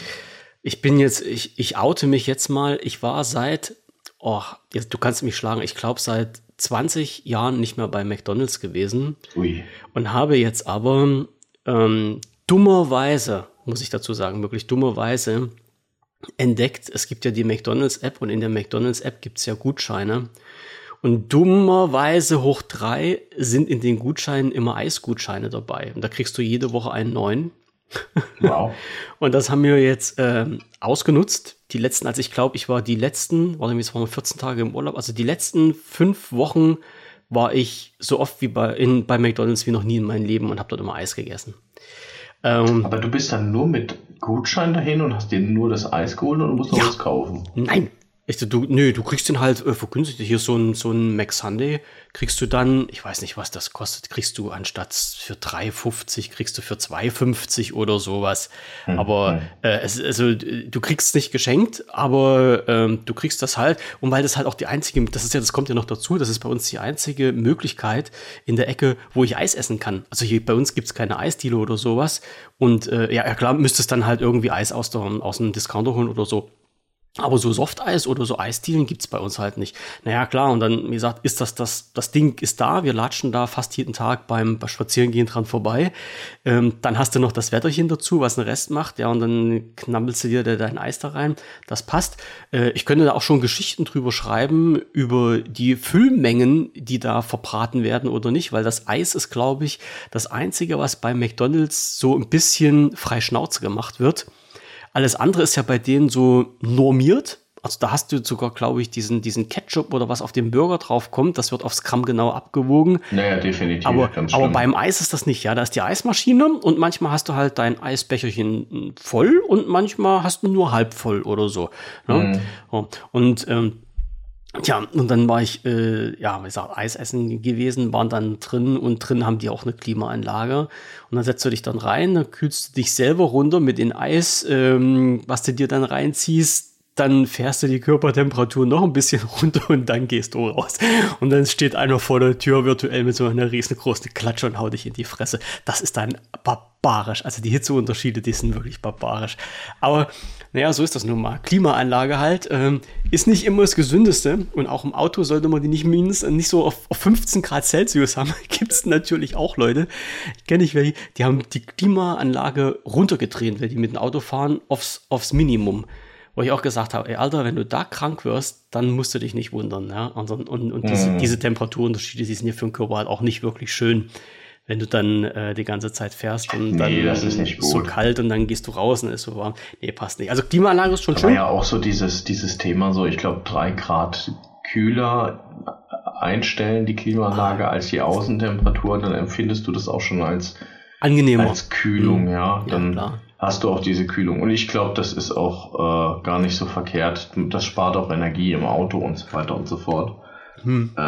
ich bin jetzt, ich, ich oute mich jetzt mal. Ich war seit, oh, jetzt, du kannst mich schlagen, ich glaube seit 20 Jahren nicht mehr bei McDonalds gewesen. Ui. Und habe jetzt aber ähm, dummerweise, muss ich dazu sagen, wirklich dummerweise, entdeckt, es gibt ja die McDonalds-App und in der McDonalds-App gibt es ja Gutscheine. Und dummerweise hoch drei sind in den Gutscheinen immer Eisgutscheine dabei. Und da kriegst du jede Woche einen neuen. Wow. und das haben wir jetzt äh, ausgenutzt. Die letzten, also ich glaube, ich war die letzten, warte es waren 14 Tage im Urlaub, also die letzten fünf Wochen war ich so oft wie bei, in, bei McDonalds wie noch nie in meinem Leben und habe dort immer Eis gegessen. Ähm, Aber du bist dann nur mit Gutschein dahin und hast dir nur das Eis geholt und musst noch ja. was kaufen? Nein, ich, du, nö, du kriegst den halt äh, vergünstigt. Hier so ein, so ein Mac Sunday kriegst du dann, ich weiß nicht, was das kostet, kriegst du anstatt für 3,50 kriegst du für 2,50 oder sowas. Hm, aber hm. Äh, es, also du kriegst nicht geschenkt, aber ähm, du kriegst das halt. Und weil das halt auch die einzige, das ist ja, das kommt ja noch dazu, das ist bei uns die einzige Möglichkeit in der Ecke, wo ich Eis essen kann. Also hier bei uns gibt's keine Eisdiele oder sowas. Und äh, ja, klar, müsstest dann halt irgendwie Eis aus, der, aus dem Discounter holen oder so. Aber so Softeis oder so Eisdielen gibt's bei uns halt nicht. Naja, klar, und dann, wie gesagt, ist das, das, das Ding ist da, wir latschen da fast jeden Tag beim, Spazierengehen dran vorbei. Ähm, dann hast du noch das Wetterchen dazu, was den Rest macht, ja, und dann knabbelst du dir dein Eis da rein. Das passt. Äh, ich könnte da auch schon Geschichten drüber schreiben, über die Füllmengen, die da verbraten werden oder nicht, weil das Eis ist, glaube ich, das Einzige, was bei McDonalds so ein bisschen frei Schnauze gemacht wird. Alles andere ist ja bei denen so normiert. Also da hast du sogar, glaube ich, diesen, diesen Ketchup oder was auf dem Burger drauf kommt, das wird aufs Gramm genau abgewogen. Naja, definitiv. Aber, aber beim Eis ist das nicht, ja. Da ist die Eismaschine und manchmal hast du halt dein Eisbecherchen voll und manchmal hast du nur halb voll oder so. Ne? Mhm. Und ähm, Tja, und dann war ich, äh, ja, wie gesagt, Eisessen gewesen, waren dann drin und drin haben die auch eine Klimaanlage. Und dann setzt du dich dann rein, dann kühlst du dich selber runter mit dem Eis, ähm, was du dir dann reinziehst, dann fährst du die Körpertemperatur noch ein bisschen runter und dann gehst du raus. Und dann steht einer vor der Tür virtuell mit so einer riesengroßen Klatsche und haut dich in die Fresse. Das ist dann barbarisch. Also die Hitzeunterschiede, die sind wirklich barbarisch. Aber naja, so ist das nun mal. Klimaanlage halt ähm, ist nicht immer das Gesündeste und auch im Auto sollte man die nicht mindestens nicht so auf, auf 15 Grad Celsius haben. Gibt es natürlich auch Leute. Ich kenne nicht welche, die haben die Klimaanlage runtergedreht, weil die mit dem Auto fahren aufs, aufs Minimum wo ich auch gesagt habe, ey Alter, wenn du da krank wirst, dann musst du dich nicht wundern. Ja? Und, und, und diese, mhm. diese Temperaturunterschiede, die sind ja für den Körper halt auch nicht wirklich schön, wenn du dann äh, die ganze Zeit fährst und dann nee, das ist nicht so kalt und dann gehst du raus und ist so warm. Nee, passt nicht. Also Klimaanlage ist schon Aber schön. ja auch so dieses, dieses Thema, so ich glaube drei Grad kühler einstellen, die Klimaanlage, als die Außentemperatur, dann empfindest du das auch schon als angenehmer. Als Kühlung, mhm. ja. Dann ja, hast du auch diese Kühlung. Und ich glaube, das ist auch äh, gar nicht so verkehrt. Das spart auch Energie im Auto und so weiter und so fort. Hm. Äh,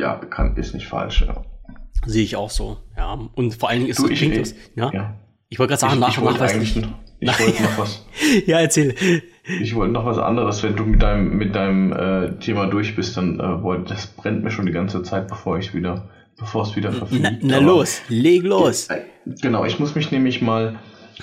ja, kann, ist nicht falsch. Ja. Sehe ich auch so. Ja. Und vor allen Dingen ist du, ich, das, ja? ja. Ich wollte gerade sagen, ich, nach, ich nach, eigentlich noch, ich wollte noch was. ja, erzähl. Ich wollte noch was anderes. Wenn du mit deinem, mit deinem äh, Thema durch bist, dann äh, wollt, das brennt mir schon die ganze Zeit, bevor ich wieder, bevor es wieder verfliegt. Na, na los, leg los. Genau, ich muss mich nämlich mal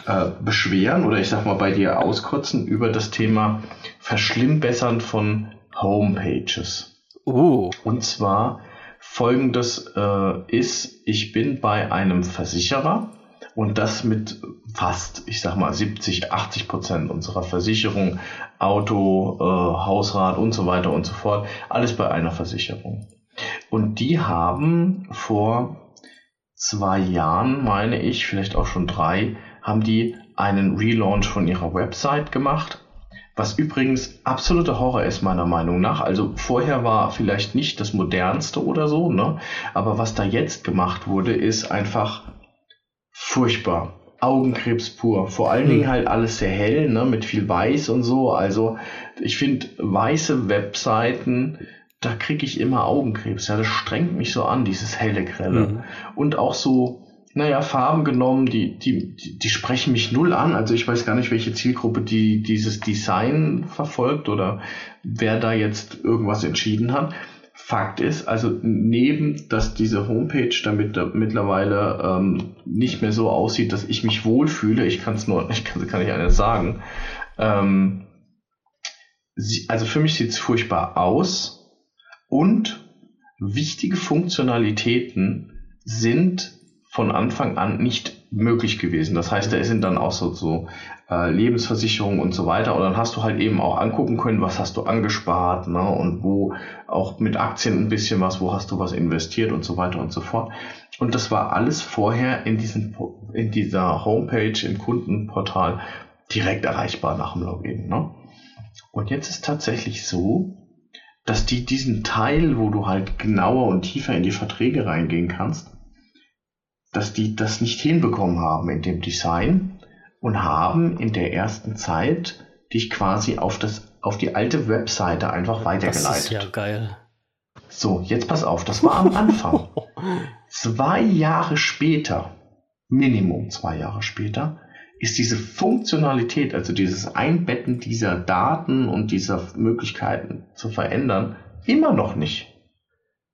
äh, beschweren oder ich sag mal bei dir auskotzen über das Thema Verschlimmbessern von Homepages. Uh. Und zwar folgendes äh, ist, ich bin bei einem Versicherer und das mit fast, ich sag mal, 70, 80 Prozent unserer Versicherung, Auto, äh, Hausrat und so weiter und so fort, alles bei einer Versicherung. Und die haben vor zwei Jahren, meine ich, vielleicht auch schon drei, haben die einen Relaunch von ihrer Website gemacht. Was übrigens absoluter Horror ist, meiner Meinung nach. Also vorher war vielleicht nicht das modernste oder so, ne? Aber was da jetzt gemacht wurde, ist einfach furchtbar. Augenkrebs pur. Vor allen hm. Dingen halt alles sehr hell, ne? Mit viel Weiß und so. Also ich finde weiße Webseiten, da kriege ich immer Augenkrebs. Ja, das strengt mich so an, dieses helle Grelle. Mhm. Und auch so naja, Farben genommen, die, die, die sprechen mich null an. Also ich weiß gar nicht, welche Zielgruppe die dieses Design verfolgt oder wer da jetzt irgendwas entschieden hat. Fakt ist, also neben, dass diese Homepage damit da mittlerweile ähm, nicht mehr so aussieht, dass ich mich wohlfühle, ich kann es nur, ich kann, kann ich eines sagen. Ähm, sie, also für mich sieht es furchtbar aus und wichtige Funktionalitäten sind von Anfang an nicht möglich gewesen. Das heißt, da sind dann auch so, so äh, Lebensversicherungen und so weiter. Und dann hast du halt eben auch angucken können, was hast du angespart ne? und wo auch mit Aktien ein bisschen was, wo hast du was investiert und so weiter und so fort. Und das war alles vorher in, diesem, in dieser Homepage, im Kundenportal direkt erreichbar nach dem Login. Ne? Und jetzt ist tatsächlich so, dass die diesen Teil, wo du halt genauer und tiefer in die Verträge reingehen kannst, dass die das nicht hinbekommen haben in dem Design und haben in der ersten Zeit dich quasi auf das auf die alte Webseite einfach weitergeleitet. Das ist ja geil. So, jetzt pass auf, das war am Anfang. zwei Jahre später, Minimum zwei Jahre später, ist diese Funktionalität, also dieses Einbetten dieser Daten und dieser Möglichkeiten zu verändern, immer noch nicht.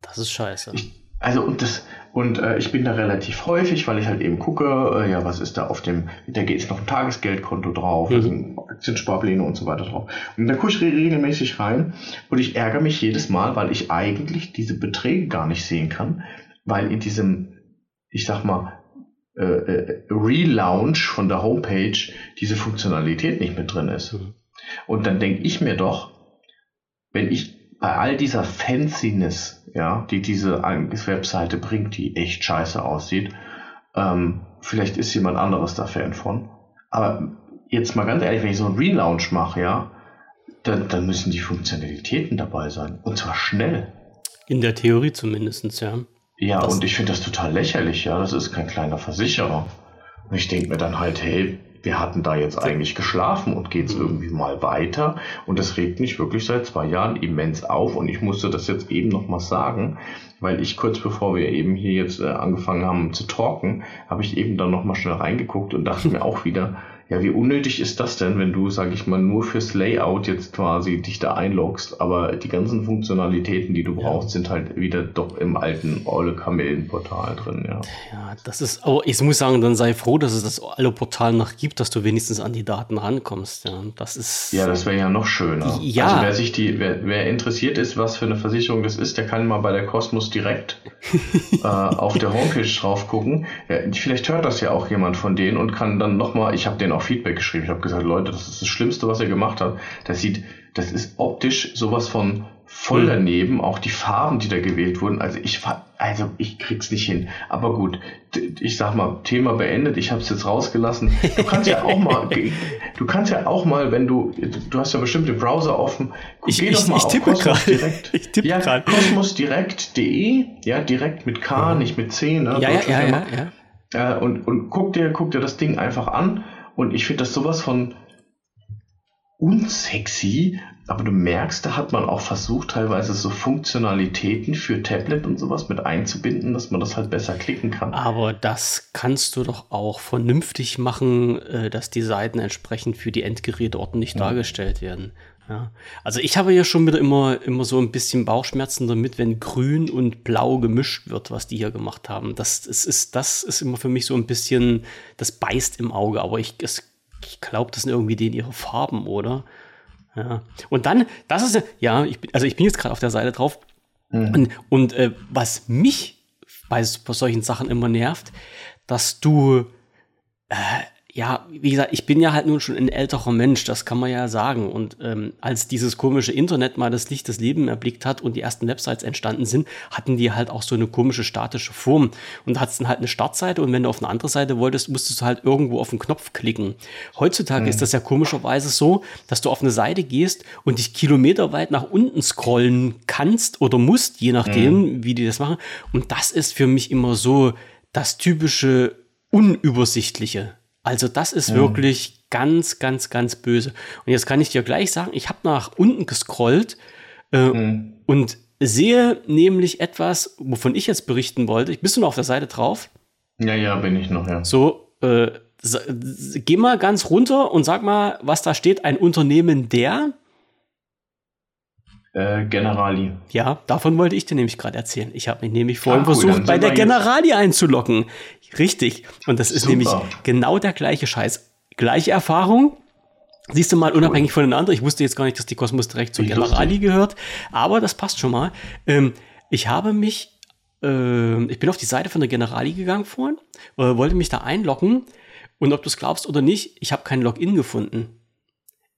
Das ist scheiße. Ich, Also und das und äh, ich bin da relativ häufig, weil ich halt eben gucke, äh, ja, was ist da auf dem, da geht es noch ein Tagesgeldkonto drauf, mhm. sind Aktiensparpläne und so weiter drauf. Und da gucke ich regelmäßig rein und ich ärgere mich jedes Mal, weil ich eigentlich diese Beträge gar nicht sehen kann, weil in diesem, ich sag mal, äh, äh, Relaunch von der Homepage diese Funktionalität nicht mit drin ist. Mhm. Und dann denke ich mir doch, wenn ich bei all dieser Fanciness, ja, die diese Webseite bringt, die echt scheiße aussieht, ähm, vielleicht ist jemand anderes da Fan von. Aber jetzt mal ganz ehrlich, wenn ich so einen Relaunch mache, ja, dann, dann müssen die Funktionalitäten dabei sein. Und zwar schnell. In der Theorie zumindest, ja. Ja, das und ich finde das total lächerlich, ja. Das ist kein kleiner Versicherer. Und ich denke mir dann halt, hey, wir hatten da jetzt eigentlich geschlafen und geht es mhm. irgendwie mal weiter. Und das regt mich wirklich seit zwei Jahren immens auf. Und ich musste das jetzt eben nochmal sagen, weil ich kurz bevor wir eben hier jetzt äh, angefangen haben zu talken, habe ich eben dann nochmal schnell reingeguckt und dachte mir auch wieder, ja, wie unnötig ist das denn, wenn du, sag ich mal, nur fürs Layout jetzt quasi dich da einloggst, aber die ganzen Funktionalitäten, die du brauchst, ja. sind halt wieder doch im alten Olle Kamellen-Portal drin, ja. Ja, das ist, aber ich muss sagen, dann sei froh, dass es das alle Portal noch gibt, dass du wenigstens an die Daten rankommst, ja. Das ist. Ja, das wäre ja noch schöner. Ja. Also wer sich die, wer, wer interessiert ist, was für eine Versicherung das ist, der kann mal bei der Cosmos direkt äh, auf der Homepage drauf gucken. Ja, vielleicht hört das ja auch jemand von denen und kann dann nochmal, ich habe den auch Feedback geschrieben. Ich habe gesagt, Leute, das ist das Schlimmste, was er gemacht hat. Das sieht, das ist optisch sowas von voll hm. daneben, auch die Farben, die da gewählt wurden. Also ich also ich krieg's nicht hin. Aber gut, ich sag mal, Thema beendet. Ich habe es jetzt rausgelassen. Du kannst ja auch mal, du kannst ja auch mal, wenn du, du hast ja bestimmt den Browser offen. Ich, geh ich, doch mal ich, tippe Cosmos direkt. Ich tippe ja, kosmosdirekt.de, ja, direkt mit K, mhm. nicht mit C, ne? Ja, ja, ja, ja, ja. Äh, und, und guck dir, guck dir das Ding einfach an und ich finde das sowas von unsexy, aber du merkst, da hat man auch versucht, teilweise so Funktionalitäten für Tablet und sowas mit einzubinden, dass man das halt besser klicken kann. Aber das kannst du doch auch vernünftig machen, äh, dass die Seiten entsprechend für die Endgeräte ordentlich ja. dargestellt werden. Ja. Also ich habe ja schon wieder immer, immer so ein bisschen Bauchschmerzen damit, wenn grün und blau gemischt wird, was die hier gemacht haben. Das, ist, ist, das ist immer für mich so ein bisschen, das beißt im Auge, aber ich, ich glaube, das sind irgendwie denen ihre Farben, oder? Ja. Und dann, das ist, ja, ich bin, also ich bin jetzt gerade auf der Seite drauf. Mhm. Und, und äh, was mich bei, bei solchen Sachen immer nervt, dass du äh, ja, wie gesagt, ich bin ja halt nun schon ein älterer Mensch, das kann man ja sagen. Und ähm, als dieses komische Internet mal das Licht des Lebens erblickt hat und die ersten Websites entstanden sind, hatten die halt auch so eine komische statische Form. Und da hattest dann halt eine Startseite und wenn du auf eine andere Seite wolltest, musstest du halt irgendwo auf den Knopf klicken. Heutzutage mhm. ist das ja komischerweise so, dass du auf eine Seite gehst und dich kilometerweit nach unten scrollen kannst oder musst, je nachdem, mhm. wie die das machen. Und das ist für mich immer so das typische Unübersichtliche. Also das ist mhm. wirklich ganz, ganz, ganz böse. Und jetzt kann ich dir gleich sagen, ich habe nach unten gescrollt äh, mhm. und sehe nämlich etwas, wovon ich jetzt berichten wollte. Bist du noch auf der Seite drauf? Ja, ja, bin ich noch, ja. So, äh, geh mal ganz runter und sag mal, was da steht. Ein Unternehmen der äh, Generali. Ja, davon wollte ich dir nämlich gerade erzählen. Ich habe mich nämlich vorhin ah, cool, versucht, bei der Generali einzulocken. Richtig. Und das ist Super. nämlich genau der gleiche Scheiß. Gleiche Erfahrung. Siehst du mal, unabhängig cool. voneinander. Ich wusste jetzt gar nicht, dass die Kosmos direkt zur Generali gehört. Aber das passt schon mal. Ähm, ich habe mich, äh, ich bin auf die Seite von der Generali gegangen vorhin, äh, wollte mich da einloggen. Und ob du es glaubst oder nicht, ich habe kein Login gefunden.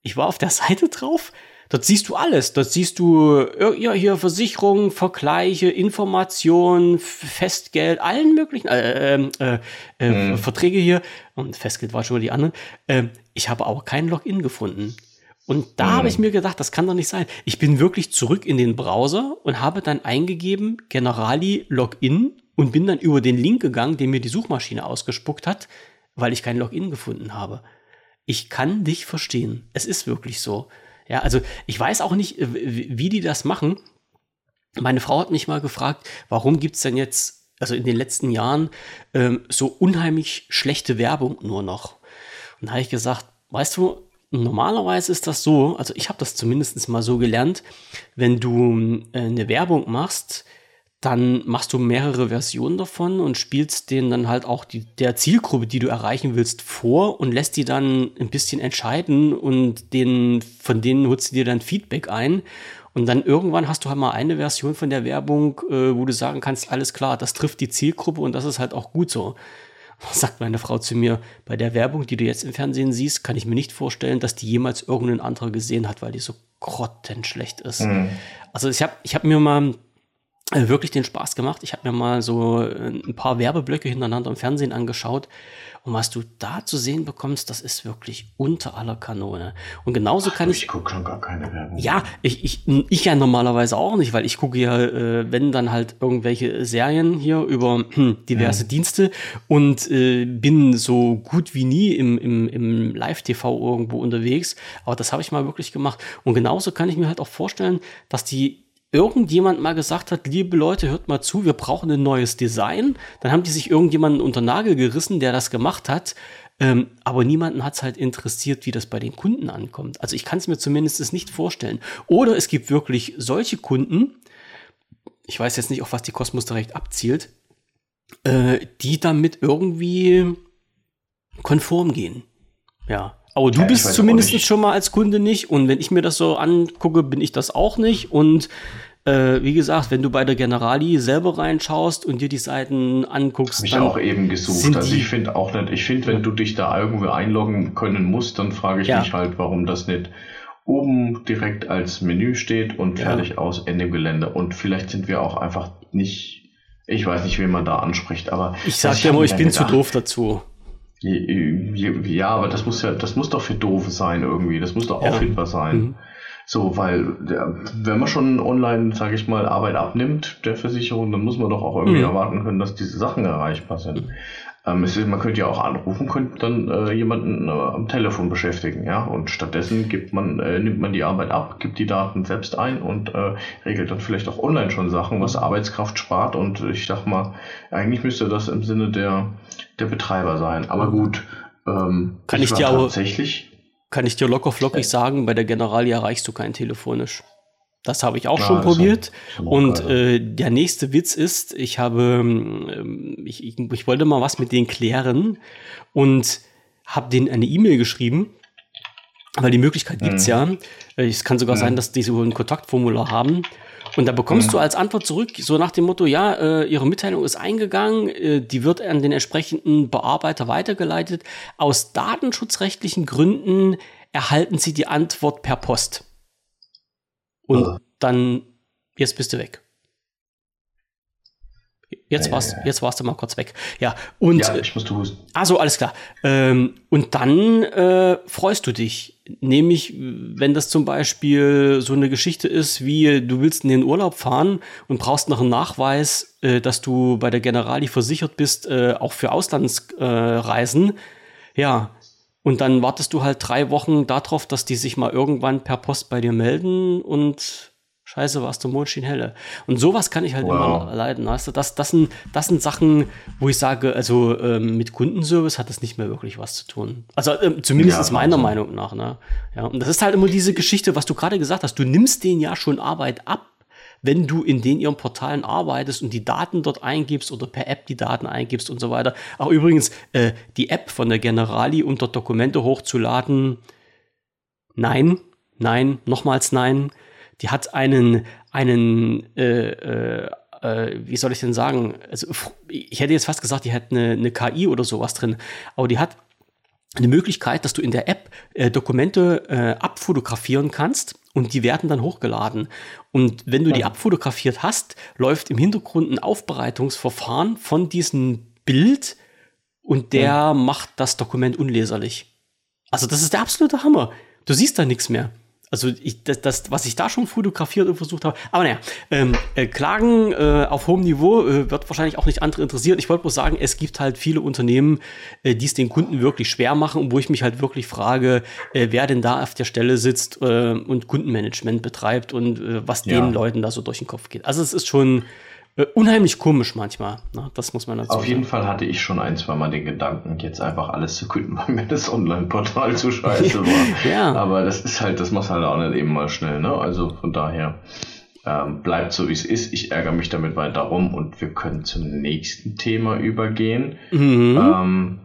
Ich war auf der Seite drauf, Dort siehst du alles. Dort siehst du ja hier Versicherungen, Vergleiche, Informationen, Festgeld, allen möglichen äh, ähm, äh, äh, mhm. Verträge hier. Und Festgeld war schon mal die anderen. Äh, ich habe aber kein Login gefunden. Und da mhm. habe ich mir gedacht, das kann doch nicht sein. Ich bin wirklich zurück in den Browser und habe dann eingegeben Generali Login und bin dann über den Link gegangen, den mir die Suchmaschine ausgespuckt hat, weil ich kein Login gefunden habe. Ich kann dich verstehen. Es ist wirklich so. Ja, also ich weiß auch nicht, wie die das machen. Meine Frau hat mich mal gefragt, warum gibt es denn jetzt, also in den letzten Jahren, ähm, so unheimlich schlechte Werbung nur noch? Und da habe ich gesagt, weißt du, normalerweise ist das so, also ich habe das zumindest mal so gelernt, wenn du äh, eine Werbung machst, dann machst du mehrere Versionen davon und spielst denen dann halt auch die, der Zielgruppe, die du erreichen willst, vor und lässt die dann ein bisschen entscheiden und den, von denen holst du dir dann Feedback ein. Und dann irgendwann hast du halt mal eine Version von der Werbung, äh, wo du sagen kannst, alles klar, das trifft die Zielgruppe und das ist halt auch gut so. Sagt meine Frau zu mir, bei der Werbung, die du jetzt im Fernsehen siehst, kann ich mir nicht vorstellen, dass die jemals irgendein anderer gesehen hat, weil die so grottenschlecht ist. Mhm. Also ich habe ich hab mir mal wirklich den Spaß gemacht. Ich habe mir mal so äh, ein paar Werbeblöcke hintereinander im Fernsehen angeschaut. Und was du da zu sehen bekommst, das ist wirklich unter aller Kanone. Und genauso Ach, kann ich. Ich gucke schon gar keine Werbung. Ja, ich, ich, ich ja normalerweise auch nicht, weil ich gucke ja, äh, wenn dann halt irgendwelche Serien hier über hm, diverse ja. Dienste und äh, bin so gut wie nie im, im, im Live-TV irgendwo unterwegs. Aber das habe ich mal wirklich gemacht. Und genauso kann ich mir halt auch vorstellen, dass die irgendjemand mal gesagt hat, liebe Leute, hört mal zu, wir brauchen ein neues Design. Dann haben die sich irgendjemanden unter Nagel gerissen, der das gemacht hat. Ähm, aber niemanden hat es halt interessiert, wie das bei den Kunden ankommt. Also ich kann es mir zumindest nicht vorstellen. Oder es gibt wirklich solche Kunden, ich weiß jetzt nicht, auf was die Kosmos direkt abzielt, äh, die damit irgendwie konform gehen. Ja. Aber du ja, bist zumindest schon mal als Kunde nicht. Und wenn ich mir das so angucke, bin ich das auch nicht. Und äh, wie gesagt, wenn du bei der Generali selber reinschaust und dir die Seiten anguckst, Hab ich auch eben gesucht. Also ich finde auch nicht, ich finde, wenn du dich da irgendwo einloggen können musst, dann frage ich ja. mich halt, warum das nicht oben direkt als Menü steht und fertig ja. aus Ende Gelände. Und vielleicht sind wir auch einfach nicht, ich weiß nicht, wen man da anspricht, aber. Ich sag dir nur, ich bin gedacht, zu doof dazu. Ja, aber das muss ja, das muss doch für doof sein irgendwie. Das muss doch ja. auffindbar sein. Mhm. So, weil wenn man schon online, sage ich mal, Arbeit abnimmt der Versicherung, dann muss man doch auch irgendwie mhm. erwarten können, dass diese Sachen erreichbar sind. Ähm, ist, man könnte ja auch anrufen, könnte dann äh, jemanden äh, am Telefon beschäftigen, ja. Und stattdessen gibt man, äh, nimmt man die Arbeit ab, gibt die Daten selbst ein und äh, regelt dann vielleicht auch online schon Sachen, was Arbeitskraft spart. Und ich sag mal, eigentlich müsste das im Sinne der, der Betreiber sein. Aber gut, ähm, kann ich, ich dir tatsächlich. Kann ich dir locker flockig sagen, bei der Generalie erreichst du keinen telefonisch. Das habe ich auch ja, schon probiert. Schon und äh, der nächste Witz ist, ich habe, ähm, ich, ich, ich wollte mal was mit denen klären und habe denen eine E-Mail geschrieben, weil die Möglichkeit gibt's mhm. ja. Äh, es kann sogar mhm. sein, dass die so ein Kontaktformular haben. Und da bekommst mhm. du als Antwort zurück, so nach dem Motto, ja, äh, Ihre Mitteilung ist eingegangen, äh, die wird an den entsprechenden Bearbeiter weitergeleitet. Aus datenschutzrechtlichen Gründen erhalten Sie die Antwort per Post. Und oh. dann, jetzt bist du weg. Jetzt, warst, ja, ja. jetzt warst du mal kurz weg. Ja, und. Ja, ich musste husten. Also, alles klar. Ähm, und dann äh, freust du dich. Nämlich, wenn das zum Beispiel so eine Geschichte ist, wie du willst in den Urlaub fahren und brauchst noch einen Nachweis, äh, dass du bei der Generali versichert bist, äh, auch für Auslandsreisen. ja, und dann wartest du halt drei Wochen darauf, dass die sich mal irgendwann per Post bei dir melden und Scheiße, warst du Mondschien helle. Und sowas kann ich halt wow. immer leiden. Weißt du? das, das, sind, das sind Sachen, wo ich sage, also ähm, mit Kundenservice hat das nicht mehr wirklich was zu tun. Also ähm, zumindest ja, meiner Meinung nach. Ne? Ja, und das ist halt immer diese Geschichte, was du gerade gesagt hast. Du nimmst denen ja schon Arbeit ab wenn du in den ihren Portalen arbeitest und die Daten dort eingibst oder per App die Daten eingibst und so weiter. Auch übrigens äh, die App von der Generali, dort Dokumente hochzuladen. Nein, nein, nochmals nein. Die hat einen, einen, äh, äh, äh wie soll ich denn sagen? Also, ich hätte jetzt fast gesagt, die hat eine, eine KI oder sowas drin, aber die hat eine Möglichkeit, dass du in der App äh, Dokumente äh, abfotografieren kannst und die werden dann hochgeladen. Und wenn du die abfotografiert hast, läuft im Hintergrund ein Aufbereitungsverfahren von diesem Bild und der ja. macht das Dokument unleserlich. Also das ist der absolute Hammer. Du siehst da nichts mehr. Also ich, das, das, was ich da schon fotografiert und versucht habe. Aber naja, ähm, äh, Klagen äh, auf hohem Niveau äh, wird wahrscheinlich auch nicht andere interessieren. Ich wollte bloß sagen, es gibt halt viele Unternehmen, äh, die es den Kunden wirklich schwer machen und wo ich mich halt wirklich frage, äh, wer denn da auf der Stelle sitzt äh, und Kundenmanagement betreibt und äh, was ja. den Leuten da so durch den Kopf geht. Also es ist schon unheimlich komisch manchmal. Ne? Das muss man dazu Auf jeden Fall hatte ich schon ein, zwei Mal den Gedanken, jetzt einfach alles zu künden, weil mir das Online-Portal zu scheiße war. ja. Aber das ist halt, das muss halt auch nicht eben mal schnell, ne? Also von daher. Ähm, bleibt so, wie es ist. Ich ärgere mich damit weiter rum und wir können zum nächsten Thema übergehen. Mhm. Ähm,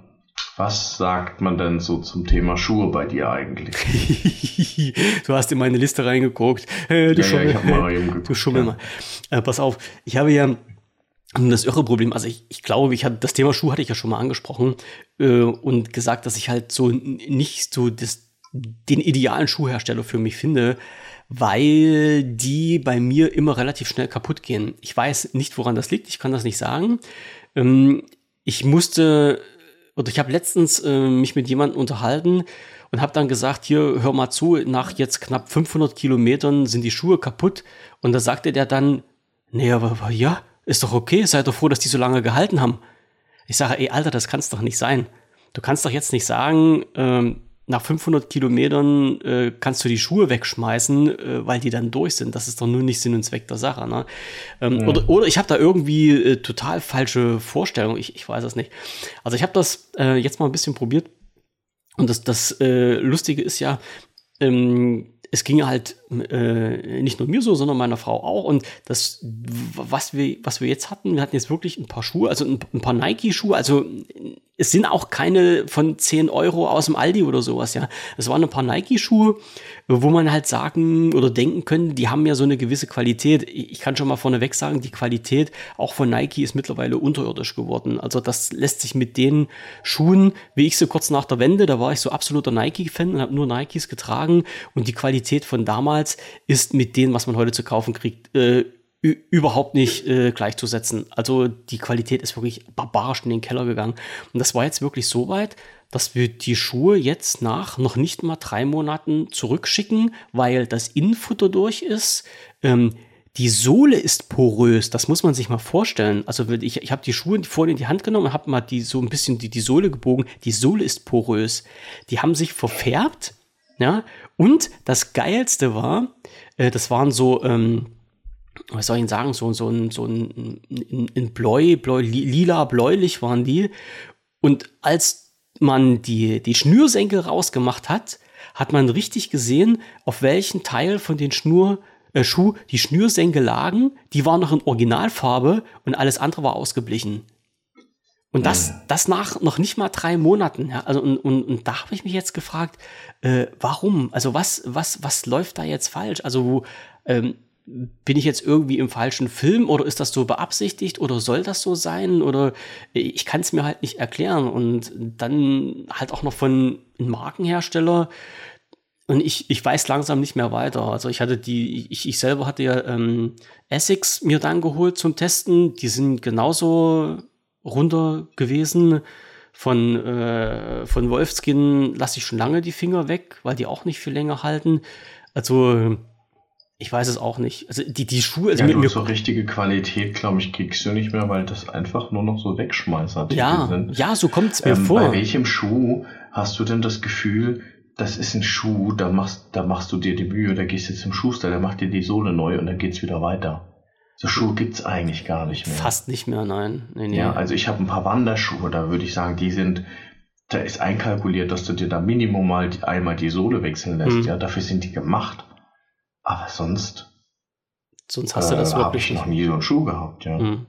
was sagt man denn so zum Thema Schuhe bei dir eigentlich? du hast in meine Liste reingeguckt. Äh, du ja, Schummel, ja, ich mal eben du Schummel mal. Äh, pass auf, ich habe ja das irre Problem, also ich, ich glaube, ich hatte das Thema Schuh hatte ich ja schon mal angesprochen äh, und gesagt, dass ich halt so nicht so das, den idealen Schuhhersteller für mich finde, weil die bei mir immer relativ schnell kaputt gehen. Ich weiß nicht, woran das liegt, ich kann das nicht sagen. Ähm, ich musste oder ich habe letztens äh, mich mit jemandem unterhalten und habe dann gesagt, hier, hör mal zu, nach jetzt knapp 500 Kilometern sind die Schuhe kaputt. Und da sagte der dann, nee, aber ja, ist doch okay, seid doch froh, dass die so lange gehalten haben. Ich sage, ey, Alter, das kann's doch nicht sein. Du kannst doch jetzt nicht sagen, ähm, nach 500 Kilometern äh, kannst du die Schuhe wegschmeißen, äh, weil die dann durch sind. Das ist doch nur nicht Sinn und Zweck der Sache. Ne? Ähm, ja. oder, oder ich habe da irgendwie äh, total falsche Vorstellungen. Ich, ich weiß es nicht. Also ich habe das äh, jetzt mal ein bisschen probiert. Und das, das äh, Lustige ist ja, ähm, es ging halt äh, nicht nur mir so, sondern meiner Frau auch. Und das, was wir, was wir jetzt hatten, wir hatten jetzt wirklich ein paar Schuhe, also ein, ein paar Nike-Schuhe. Also es sind auch keine von 10 Euro aus dem Aldi oder sowas, ja. Es waren ein paar Nike-Schuhe, wo man halt sagen oder denken könnte, die haben ja so eine gewisse Qualität. Ich kann schon mal vorneweg sagen, die Qualität auch von Nike ist mittlerweile unterirdisch geworden. Also das lässt sich mit den Schuhen, wie ich so kurz nach der Wende, da war ich so absoluter Nike-Fan und habe nur Nikes getragen und die Qualität von damals ist mit dem, was man heute zu kaufen kriegt, äh, überhaupt nicht äh, gleichzusetzen. Also die Qualität ist wirklich barbarisch in den Keller gegangen. Und das war jetzt wirklich so weit, dass wir die Schuhe jetzt nach noch nicht mal drei Monaten zurückschicken, weil das Innenfutter durch ist. Ähm, die Sohle ist porös, das muss man sich mal vorstellen. Also ich, ich habe die Schuhe vorhin in die Hand genommen und habe mal die so ein bisschen die, die Sohle gebogen. Die Sohle ist porös. Die haben sich verfärbt. Ja, und das Geilste war, äh, das waren so, ähm, was soll ich Ihnen sagen, so, so ein, so ein, ein, ein Bläu, Bläu, lila, bläulich waren die. Und als man die, die Schnürsenkel rausgemacht hat, hat man richtig gesehen, auf welchen Teil von den Schnur, äh, Schuh die Schnürsenkel lagen. Die waren noch in Originalfarbe und alles andere war ausgeblichen. Und das, das nach noch nicht mal drei Monaten. Ja? Also und, und, und da habe ich mich jetzt gefragt, äh, warum? Also was, was, was läuft da jetzt falsch? Also ähm, bin ich jetzt irgendwie im falschen Film oder ist das so beabsichtigt oder soll das so sein oder ich kann es mir halt nicht erklären und dann halt auch noch von einem Markenhersteller und ich, ich weiß langsam nicht mehr weiter. Also ich hatte die, ich, ich selber hatte ja ähm, Essex mir dann geholt zum Testen. Die sind genauso runter gewesen. Von, äh, von Wolfskin lasse ich schon lange die Finger weg, weil die auch nicht viel länger halten. Also ich weiß es auch nicht. Also die, die Schuhe. Also ja, mir, so richtige Qualität, glaube ich, kriegst du nicht mehr, weil das einfach nur noch so Wegschmeißer ja, sind. Ja, so kommt es mir ähm, vor. Bei welchem Schuh hast du denn das Gefühl, das ist ein Schuh, da machst, da machst du dir die Mühe, da gehst du zum Schuster, der macht dir die Sohle neu und dann geht's wieder weiter. So Schuhe gibt's eigentlich gar nicht mehr. Fast nicht mehr, nein. Nee, nee. Ja, also ich habe ein paar Wanderschuhe, da würde ich sagen, die sind, da ist einkalkuliert, dass du dir da Minimum mal einmal die Sohle wechseln lässt. Mhm. Ja, dafür sind die gemacht. Aber sonst. Sonst hast du das äh, wirklich. Habe ich noch nie so einen Schuh gehabt, ja. Mhm.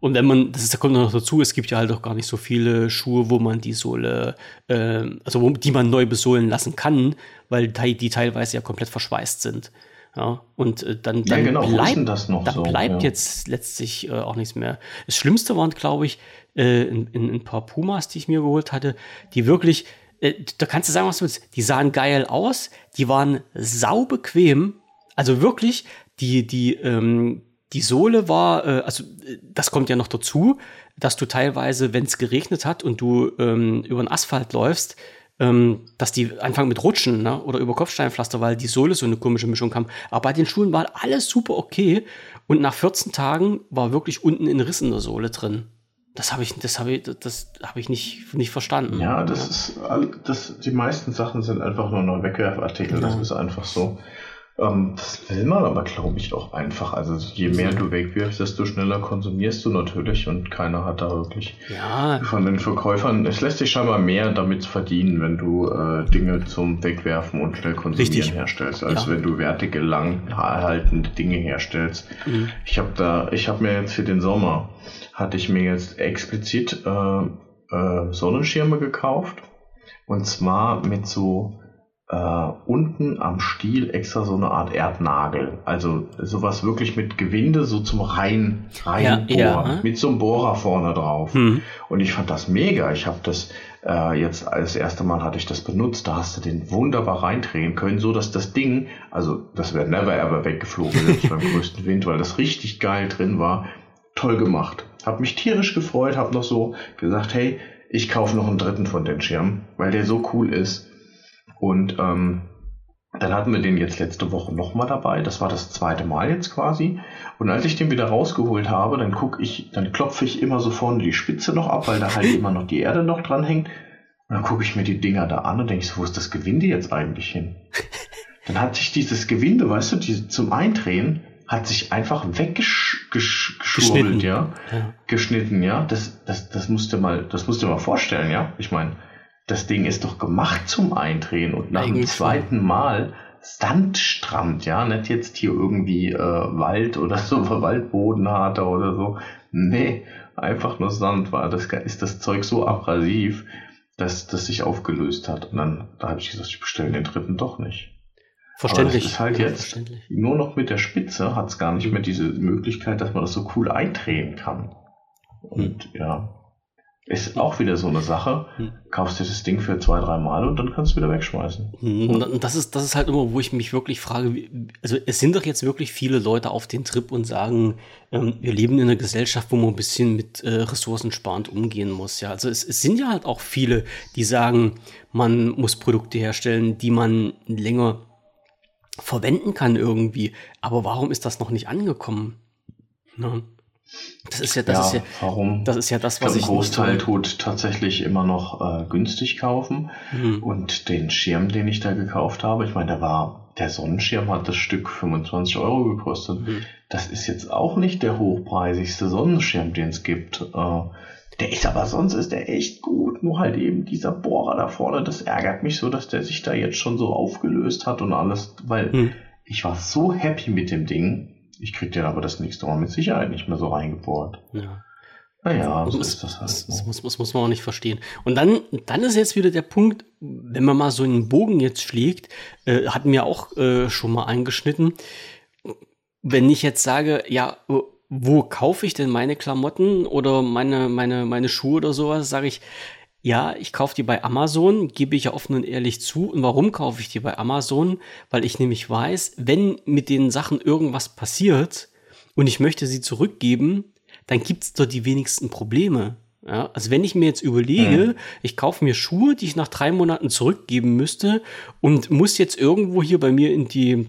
Und wenn man, das ist, da kommt noch dazu, es gibt ja halt auch gar nicht so viele Schuhe, wo man die Sohle, äh, also wo, die man neu besohlen lassen kann, weil die, die teilweise ja komplett verschweißt sind. Ja, und äh, dann, dann ja, genau. bleibt, das noch dann so? bleibt ja. jetzt letztlich äh, auch nichts mehr. Das Schlimmste waren, glaube ich, äh, in, in, ein paar Pumas, die ich mir geholt hatte, die wirklich, äh, da kannst du sagen, was du willst, die sahen geil aus, die waren saubequem, also wirklich, die, die, ähm, die Sohle war, äh, also das kommt ja noch dazu, dass du teilweise, wenn es geregnet hat und du ähm, über den Asphalt läufst, ähm, dass die anfangen mit Rutschen ne? oder über Kopfsteinpflaster, weil die Sohle so eine komische Mischung kam. Aber bei den Schuhen war alles super okay und nach 14 Tagen war wirklich unten ein Riss in der Sohle drin. Das habe ich, das habe ich, das habe ich nicht, nicht verstanden. Ja, das ja. ist, das, die meisten Sachen sind einfach nur noch Wegwerfartikel. Ja. Das ist einfach so. Ähm, das will man aber, glaube ich, auch einfach. Also je mehr du wegwirfst, desto schneller konsumierst du natürlich und keiner hat da wirklich ja. von den Verkäufern. Es lässt sich scheinbar mehr damit verdienen, wenn du äh, Dinge zum Wegwerfen und schnell konsumieren Richtig. herstellst, als ja. wenn du wertige, lang erhaltende Dinge herstellst. Mhm. Ich habe da, ich habe mir jetzt für den Sommer hatte ich mir jetzt explizit äh, äh, Sonnenschirme gekauft und zwar mit so äh, unten am Stiel extra so eine Art Erdnagel. Also sowas wirklich mit Gewinde so zum rein reinbohren. Ja, ja. Ne? Mit so einem Bohrer vorne drauf. Hm. Und ich fand das mega. Ich habe das äh, jetzt als erste Mal hatte ich das benutzt. Da hast du den wunderbar reindrehen können, so dass das Ding, also das wäre never ever weggeflogen selbst beim größten Wind, weil das richtig geil drin war. Toll gemacht. Hab mich tierisch gefreut, hab noch so gesagt, hey, ich kaufe noch einen dritten von den Schirmen, weil der so cool ist und ähm, dann hatten wir den jetzt letzte Woche nochmal dabei. Das war das zweite Mal jetzt quasi. Und als ich den wieder rausgeholt habe, dann gucke ich, dann klopfe ich immer so vorne die Spitze noch ab, weil da halt immer noch die Erde noch dran hängt. Und dann gucke ich mir die Dinger da an und denke so, wo ist das Gewinde jetzt eigentlich hin? Dann hat sich dieses Gewinde, weißt du, die, zum Eindrehen, hat sich einfach weggeschwurbelt, ja? ja. Geschnitten, ja. Das, das, das musst du mal, das musst du mal vorstellen, ja. Ich meine, das Ding ist doch gemacht zum Eindrehen und nach dem zweiten Mal Sandstrand, ja, nicht jetzt hier irgendwie äh, Wald oder so, Waldboden harter oder so. Nee, einfach nur Sand war. Das ist das Zeug so abrasiv, dass das sich aufgelöst hat. Und dann, da habe ich gesagt, ich bestelle den dritten doch nicht. Verständlich. Aber das ist halt ja, jetzt nur noch mit der Spitze hat es gar nicht mehr diese Möglichkeit, dass man das so cool eindrehen kann. Und hm. ja, ist auch wieder so eine Sache. Hm. Kaufst dir das Ding für zwei, drei Mal und dann kannst du wieder wegschmeißen. Hm. Und das ist, das ist halt immer, wo ich mich wirklich frage, also es sind doch jetzt wirklich viele Leute auf den Trip und sagen, ähm, wir leben in einer Gesellschaft, wo man ein bisschen mit äh, ressourcensparend umgehen muss. Ja, also es, es sind ja halt auch viele, die sagen, man muss Produkte herstellen, die man länger verwenden kann irgendwie. Aber warum ist das noch nicht angekommen? Ne? Das ist ja das, ja, ist ja, warum? das ist ja das, was ich. Ein Großteil tut tatsächlich immer noch äh, günstig kaufen. Mhm. Und den Schirm, den ich da gekauft habe, ich meine, der war, der Sonnenschirm hat das Stück 25 Euro gekostet. Mhm. Das ist jetzt auch nicht der hochpreisigste Sonnenschirm, den es gibt. Äh, der ist aber sonst ist der echt gut. Nur halt eben dieser Bohrer da vorne, das ärgert mich so, dass der sich da jetzt schon so aufgelöst hat und alles, weil mhm. ich war so happy mit dem Ding ich krieg den aber das nächste Mal mit Sicherheit nicht mehr so reingebohrt. Ja. Naja, so ist das halt. Das, das, muss, das muss man auch nicht verstehen. Und dann, dann ist jetzt wieder der Punkt, wenn man mal so einen Bogen jetzt schlägt, äh, hatten wir auch äh, schon mal eingeschnitten. Wenn ich jetzt sage, ja, wo kaufe ich denn meine Klamotten oder meine, meine, meine Schuhe oder sowas, sage ich, ja, ich kaufe die bei Amazon, gebe ich ja offen und ehrlich zu. Und warum kaufe ich die bei Amazon? Weil ich nämlich weiß, wenn mit den Sachen irgendwas passiert und ich möchte sie zurückgeben, dann gibt's dort die wenigsten Probleme. Ja, also wenn ich mir jetzt überlege, mhm. ich kaufe mir Schuhe, die ich nach drei Monaten zurückgeben müsste und muss jetzt irgendwo hier bei mir in die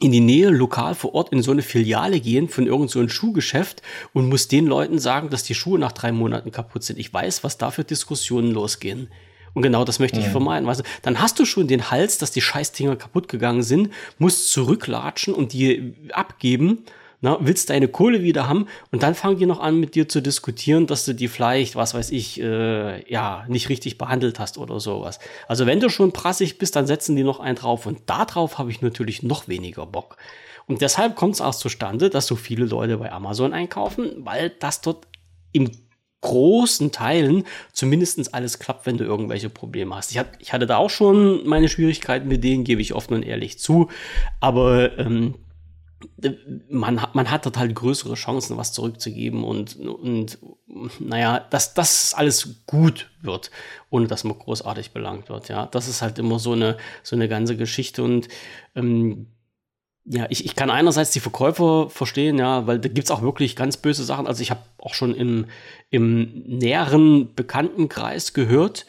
in die Nähe lokal vor Ort in so eine Filiale gehen von irgendeinem so Schuhgeschäft und muss den Leuten sagen, dass die Schuhe nach drei Monaten kaputt sind. Ich weiß, was da für Diskussionen losgehen. Und genau das möchte ich ja. vermeiden. Weißt du, dann hast du schon den Hals, dass die Scheißdinger kaputt gegangen sind, musst zurücklatschen und die abgeben na, willst deine Kohle wieder haben und dann fangen die noch an, mit dir zu diskutieren, dass du die vielleicht, was weiß ich, äh, ja, nicht richtig behandelt hast oder sowas. Also wenn du schon prassig bist, dann setzen die noch einen drauf und darauf habe ich natürlich noch weniger Bock. Und deshalb kommt es auch zustande, dass so viele Leute bei Amazon einkaufen, weil das dort im großen Teilen zumindest alles klappt, wenn du irgendwelche Probleme hast. Ich, hat, ich hatte da auch schon meine Schwierigkeiten mit denen, gebe ich offen und ehrlich zu. Aber ähm, man, hat man hat dort halt größere Chancen, was zurückzugeben und, und naja, dass das alles gut wird, ohne dass man großartig belangt wird. Ja, das ist halt immer so eine, so eine ganze Geschichte und ähm, ja, ich, ich kann einerseits die Verkäufer verstehen, ja, weil da gibt's auch wirklich ganz böse Sachen. Also ich habe auch schon im, im näheren Bekanntenkreis gehört,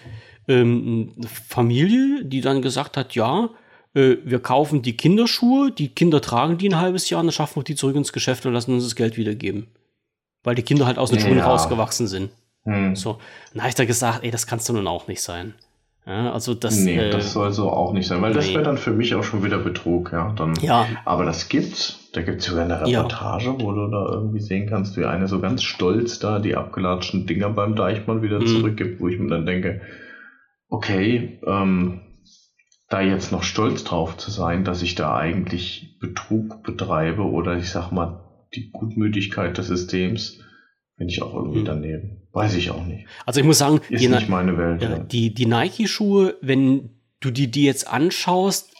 ähm, Familie, die dann gesagt hat, ja, äh, wir kaufen die Kinderschuhe, die Kinder tragen die ein halbes Jahr und dann schaffen wir die zurück ins Geschäft und lassen uns das Geld wiedergeben. Weil die Kinder halt aus den ja. Schuhen rausgewachsen sind. Hm. So. Dann habe ich da gesagt, ey, das kannst du nun auch nicht sein. Ja, also das, nee, äh, das soll so auch nicht sein, weil das nee. wäre dann für mich auch schon wieder Betrug, ja. Dann, Ja. Aber das gibt's. Da gibt's sogar eine Ja. Reportage, wo du da irgendwie sehen kannst, wie eine so ganz stolz da die abgelatschten Dinger beim Deichmann wieder Mhm. zurückgibt, wo ich mir dann denke, okay, ähm, da jetzt noch stolz drauf zu sein, dass ich da eigentlich Betrug betreibe oder ich sag mal die Gutmütigkeit des Systems, bin ich auch irgendwie Mhm. daneben. Weiß ich auch nicht. also ich muss sagen, Ist nach- nicht meine Welt. Die, die Nike-Schuhe, wenn du die, die jetzt anschaust,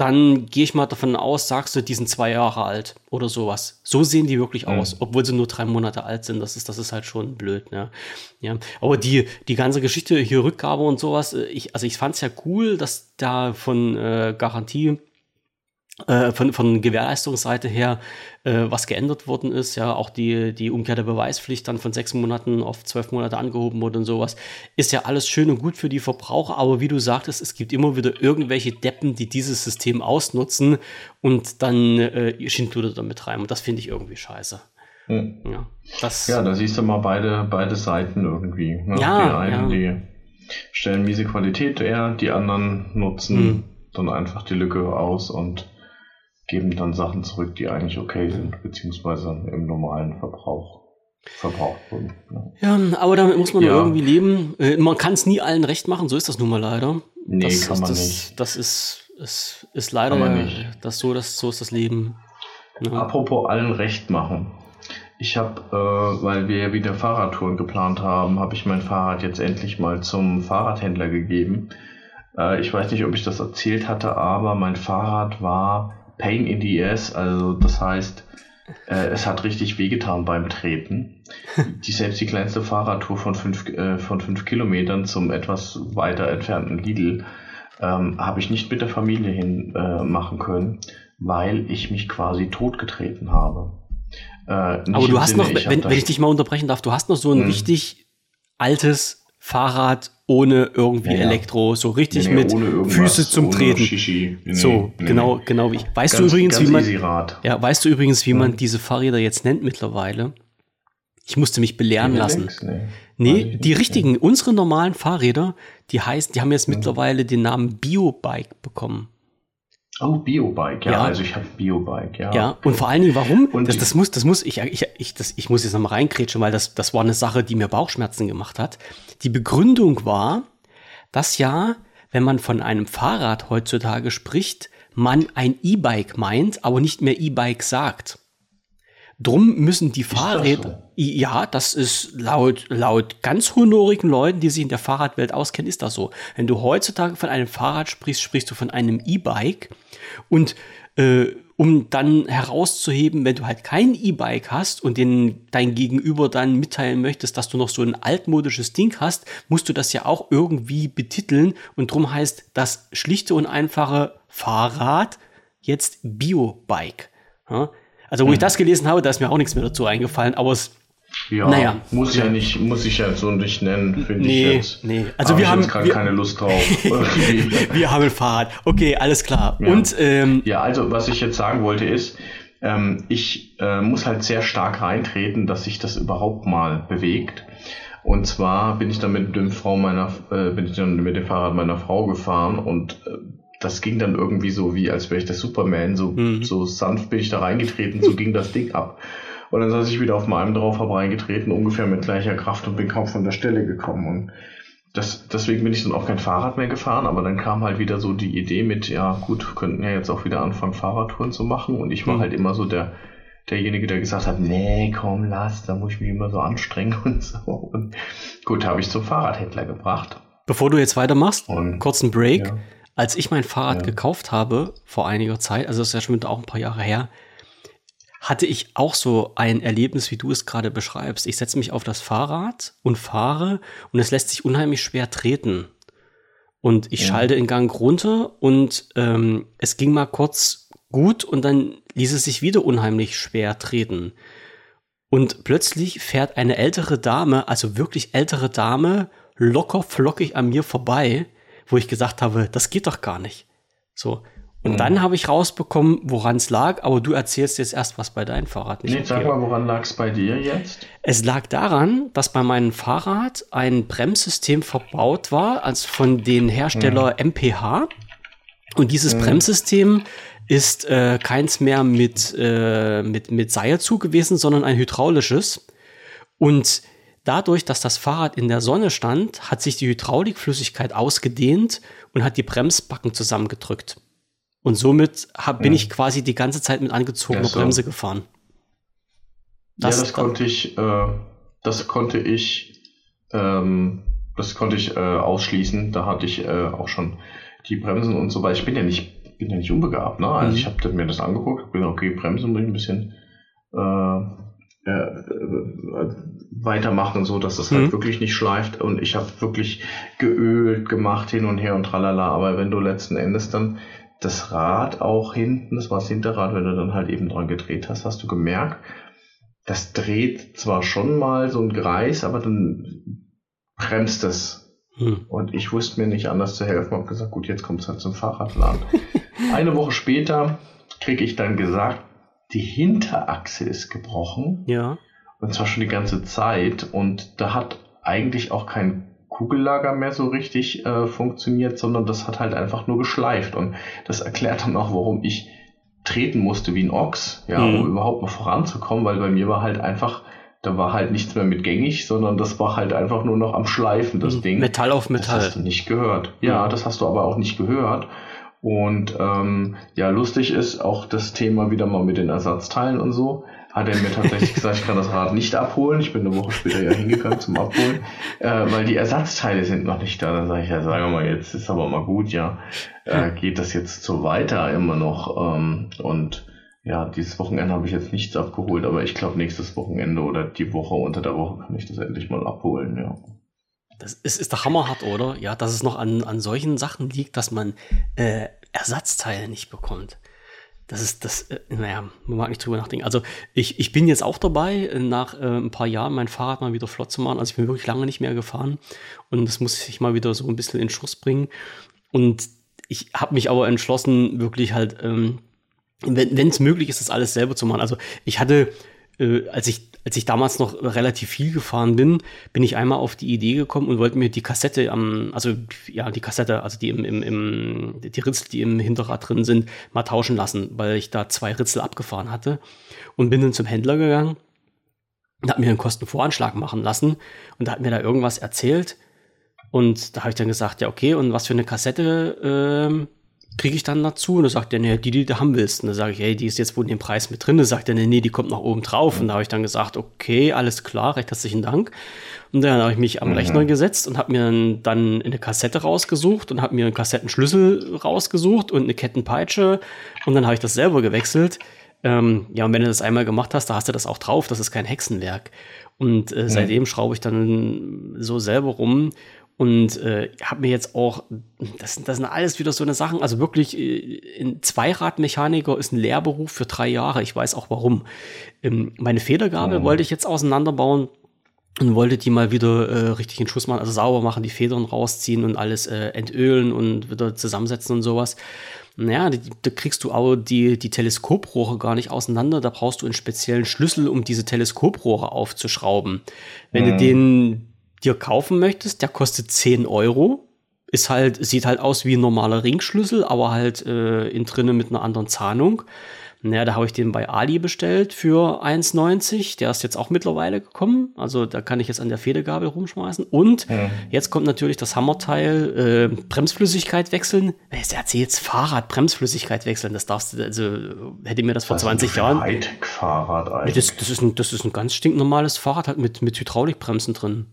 dann gehe ich mal davon aus, sagst du, die sind zwei Jahre alt oder sowas. So sehen die wirklich Mhm. aus, obwohl sie nur drei Monate alt sind. Das ist, das ist halt schon blöd, ne? Ja. Aber die, die ganze Geschichte hier Rückgabe und sowas, äh, ich, also ich fand es ja cool, dass da von äh, Garantie äh, von, von Gewährleistungsseite her äh, was geändert worden ist, ja, auch die, die umgekehrte Beweispflicht dann von sechs Monaten auf zwölf Monate angehoben wurde und sowas, ist ja alles schön und gut für die Verbraucher, aber wie du sagtest, es gibt immer wieder irgendwelche Deppen, die dieses System ausnutzen und dann äh, Schindluder damit rein und das finde ich irgendwie scheiße. Hm. Ja, das, Ja, da siehst du mal beide, beide Seiten irgendwie. Ne? Ja, die einen, ja. die stellen miese Qualität her, die anderen nutzen Hm. dann einfach die Lücke aus und geben dann Sachen zurück, die eigentlich okay sind, beziehungsweise im normalen Verbrauch verbraucht wurden. Ne? ja, aber damit muss man Ja. irgendwie leben. Äh, man kann es nie allen recht machen, so ist das nun mal leider. Nee, das kann ist, man das, nicht. Das ist, ist, ist leider Kann man nicht. das so, das, so ist das Leben. Ja. Apropos allen recht machen. Ich habe, äh, weil wir ja wieder Fahrradtouren geplant haben, habe ich mein Fahrrad jetzt endlich mal zum Fahrradhändler gegeben. Äh, ich weiß nicht, ob ich das erzählt hatte, aber mein Fahrrad war Pain in the Ass, also das heißt, äh, es hat richtig wehgetan beim Treten. Die, selbst die kleinste Fahrradtour von fünf, äh, von fünf Kilometern zum etwas weiter entfernten Lidl ähm, habe ich nicht mit der Familie hin äh, machen können, weil ich mich quasi totgetreten habe. Äh, Aber du hast Sinne, noch, ich wenn, wenn ich dich mal unterbrechen darf, du hast noch so ein Hm. richtig altes Fahrrad ohne irgendwie Ja, ja. Elektro, so richtig Nee, mit Füße zum Treten. Nee, so, nee, genau, genau wie ich. Weißt Ganz, du übrigens, wie man, ja, weißt du übrigens, wie man Ja. diese Fahrräder jetzt nennt mittlerweile? Ich musste mich belehren lassen. Links? Nee. Die richtigen, unsere normalen Fahrräder, die heißen, die haben jetzt mittlerweile den Namen Biobike bekommen. Oh, Biobike, ja, Ja. also ich habe Biobike, ja. Ja, und vor allen Dingen, warum? Und das, das muss, das muss, ich, ich, ich, das, ich muss jetzt nochmal reinkrätschen, weil das, das war eine Sache, die mir Bauchschmerzen gemacht hat. Die Begründung war, dass ja, wenn man von einem Fahrrad heutzutage spricht, man ein E-Bike meint, aber nicht mehr E-Bike sagt. Drum müssen die Fahrräder, ja, das ist laut, laut ganz honorigen Leuten, die sich in der Fahrradwelt auskennen, ist das so. Wenn du heutzutage von einem Fahrrad sprichst, sprichst du von einem E-Bike und äh, um dann herauszuheben, wenn du halt kein E-Bike hast und den dein Gegenüber dann mitteilen möchtest, dass du noch so ein altmodisches Ding hast, musst du das ja auch irgendwie betiteln und drum heißt das schlichte und einfache Fahrrad jetzt Biobike. Ja? Also wo ich das gelesen habe, da ist mir auch nichts mehr dazu eingefallen, aber es Ja, Naja. muss ja nicht, muss ich ja so nicht nennen, finde Nee, ich jetzt. nee. Also Hab wir ich haben- jetzt gerade keine Lust drauf. Wir haben ein Fahrrad. Okay, alles klar. Ja. Und ähm, ja, also was ich jetzt sagen wollte ist, ähm, ich äh, muss halt sehr stark reintreten, dass sich das überhaupt mal bewegt. Und zwar bin ich dann mit dem Frau meiner, äh, bin ich dann mit dem Fahrrad meiner Frau gefahren und äh, das ging dann irgendwie so wie, als wäre ich der Superman, so, Mhm. so sanft bin ich da reingetreten, so ging das Ding ab. Und dann saß ich wieder auf meinem drauf, habe reingetreten, ungefähr mit gleicher Kraft und bin kaum von der Stelle gekommen. Und das, deswegen bin ich dann auch kein Fahrrad mehr gefahren, aber dann kam halt wieder so die Idee mit, ja gut, könnten ja jetzt auch wieder anfangen, Fahrradtouren zu machen. Und ich war Mhm. halt immer so der, derjenige, der gesagt hat, nee, komm, lass, da muss ich mich immer so anstrengen und so. Und gut, habe ich zum Fahrradhändler gebracht. bevor du jetzt weitermachst, Und kurzen Break. Ja. Als ich mein Fahrrad Ja. gekauft habe, vor einiger Zeit, also das ist ja schon wieder auch ein paar Jahre her, hatte ich auch so ein Erlebnis, wie du es gerade beschreibst. Ich setze mich auf das Fahrrad und fahre und es lässt sich unheimlich schwer treten. Und ich Ja. schalte in Gang runter und ähm, es ging mal kurz gut und dann ließ es sich wieder unheimlich schwer treten. Und plötzlich fährt eine ältere Dame, also wirklich ältere Dame, locker flockig an mir vorbei, wo ich gesagt habe, das geht doch gar nicht. So. Und mhm. dann habe ich rausbekommen, woran es lag, aber du erzählst jetzt erst, was bei deinem Fahrrad nicht Nee, sag mal, woran lag es bei dir jetzt? Es lag daran, dass bei meinem Fahrrad ein Bremssystem verbaut war, als von den Hersteller mhm. MPH. Und dieses mhm. Bremssystem ist äh, keins mehr mit, äh, mit, mit Seilzug gewesen, sondern ein hydraulisches. Und dadurch, dass das Fahrrad in der Sonne stand, hat sich die Hydraulikflüssigkeit ausgedehnt und hat die Bremsbacken zusammengedrückt. Und somit hab, bin ich quasi die ganze Zeit mit angezogener ja, so. Bremse gefahren. Das, ja, das konnte ich, äh, das konnte ich, ähm, das konnte ich äh, ausschließen. Da hatte ich äh, auch schon die Bremsen und so weiter. Ich bin ja nicht, bin ja nicht unbegabt, ne? Also mhm. ich habe mir das angeguckt, bin okay, Bremsen muss ich ein bisschen äh, äh, weitermachen, so dass es halt mhm. wirklich nicht schleift. Und ich habe wirklich geölt, gemacht hin und her und tralala. Aber wenn du letzten Endes dann das Rad auch hinten, das war das Hinterrad, wenn du dann halt eben dran gedreht hast, hast du gemerkt, das dreht zwar schon mal so ein Kreis, aber dann bremst es. Hm. Und ich wusste mir nicht anders zu helfen, habe gesagt, gut, jetzt kommt es halt zum Fahrradladen. Eine Woche später kriege ich dann gesagt, die Hinterachse ist gebrochen. Ja. Und zwar schon die ganze Zeit. Und da hat eigentlich auch kein Kugellager mehr so richtig äh, funktioniert, sondern das hat halt einfach nur geschleift. Und das erklärt dann auch, warum ich treten musste wie ein Ochs, ja, mhm. um überhaupt mal voranzukommen, weil bei mir war halt einfach, da war halt nichts mehr mit gängig, sondern das war halt einfach nur noch am Schleifen, das mhm. Ding. Metall auf Metall. Das hast du nicht gehört. Ja, mhm. das hast du aber auch nicht gehört. Und ähm, ja, lustig ist auch das Thema wieder mal mit den Ersatzteilen und so hat er mir tatsächlich gesagt, ich kann das Rad nicht abholen. Ich bin eine Woche später ja hingegangen zum Abholen, äh, weil die Ersatzteile sind noch nicht da. Dann sage ich, ja, sagen wir mal, jetzt ist aber mal gut, ja. Äh, geht das jetzt so weiter immer noch? Ähm, und ja, dieses Wochenende habe ich jetzt nichts abgeholt, aber ich glaube, nächstes Wochenende oder die Woche unter der Woche kann ich das endlich mal abholen, ja. Das ist, ist doch hammerhart, oder? Ja, dass es noch an, an solchen Sachen liegt, dass man äh, Ersatzteile nicht bekommt das ist das, äh, naja, man mag nicht drüber nachdenken. Also ich, ich bin jetzt auch dabei, nach äh, ein paar Jahren mein Fahrrad mal wieder flott zu machen. Also ich bin wirklich lange nicht mehr gefahren und das muss ich mal wieder so ein bisschen in Schuss bringen. Und ich habe mich aber entschlossen, wirklich halt, ähm, wenn es möglich ist, das alles selber zu machen. Also ich hatte äh, als ich als ich damals noch relativ viel gefahren bin, bin ich einmal auf die Idee gekommen und wollte mir die Kassette am, also ja, die Kassette, also die im, im, im, die Ritzel, die im Hinterrad drin sind, mal tauschen lassen, weil ich da zwei Ritzel abgefahren hatte. Und bin dann zum Händler gegangen und habe mir einen Kostenvoranschlag machen lassen und da hat mir da irgendwas erzählt. Und da habe ich dann gesagt, ja, okay, und was für eine Kassette äh, kriege ich dann dazu. Und dann sagt er, nee, die, die du haben willst. Und dann sage ich, hey, die ist jetzt wohl in dem Preis mit drin. Dann sagt er, nee, nee, die kommt noch oben drauf. Und da habe ich dann gesagt, okay, alles klar, recht herzlichen Dank. Und dann habe ich mich am mhm. Rechner gesetzt und habe mir dann eine Kassette rausgesucht und habe mir einen Kassettenschlüssel rausgesucht und eine Kettenpeitsche. Und dann habe ich das selber gewechselt. Ähm, ja, und wenn du das einmal gemacht hast, da hast du das auch drauf. Das ist kein Hexenwerk. Und äh, seitdem schraube ich dann so selber rum. Und äh, habe mir jetzt auch, das, das sind alles wieder so eine Sachen, also wirklich, äh, ein Zweiradmechaniker ist ein Lehrberuf für drei Jahre. Ich weiß auch warum. Ähm, meine Federgabel oh. wollte ich jetzt auseinanderbauen und wollte die mal wieder äh, richtig in Schuss machen, also sauber machen, die Federn rausziehen und alles äh, entölen und wieder zusammensetzen und sowas. Naja, da kriegst du auch die, die Teleskoprohre gar nicht auseinander. Da brauchst du einen speziellen Schlüssel, um diese Teleskoprohre aufzuschrauben. Wenn mhm. du den dir kaufen möchtest, der kostet 10 Euro. Ist halt, sieht halt aus wie ein normaler Ringschlüssel, aber halt äh, in drinnen mit einer anderen Zahnung. Naja, da habe ich den bei Ali bestellt für 1,90. Der ist jetzt auch mittlerweile gekommen. Also da kann ich jetzt an der Federgabel rumschmeißen. Und ja. jetzt kommt natürlich das Hammerteil, äh, Bremsflüssigkeit wechseln. Wer erzählt Fahrrad, Bremsflüssigkeit wechseln? Das darfst du, also hätte mir das vor das 20 Jahren. Hightech-Fahrrad eigentlich. Das, das, ist ein, das ist ein ganz stinknormales Fahrrad halt mit, mit Hydraulikbremsen drin.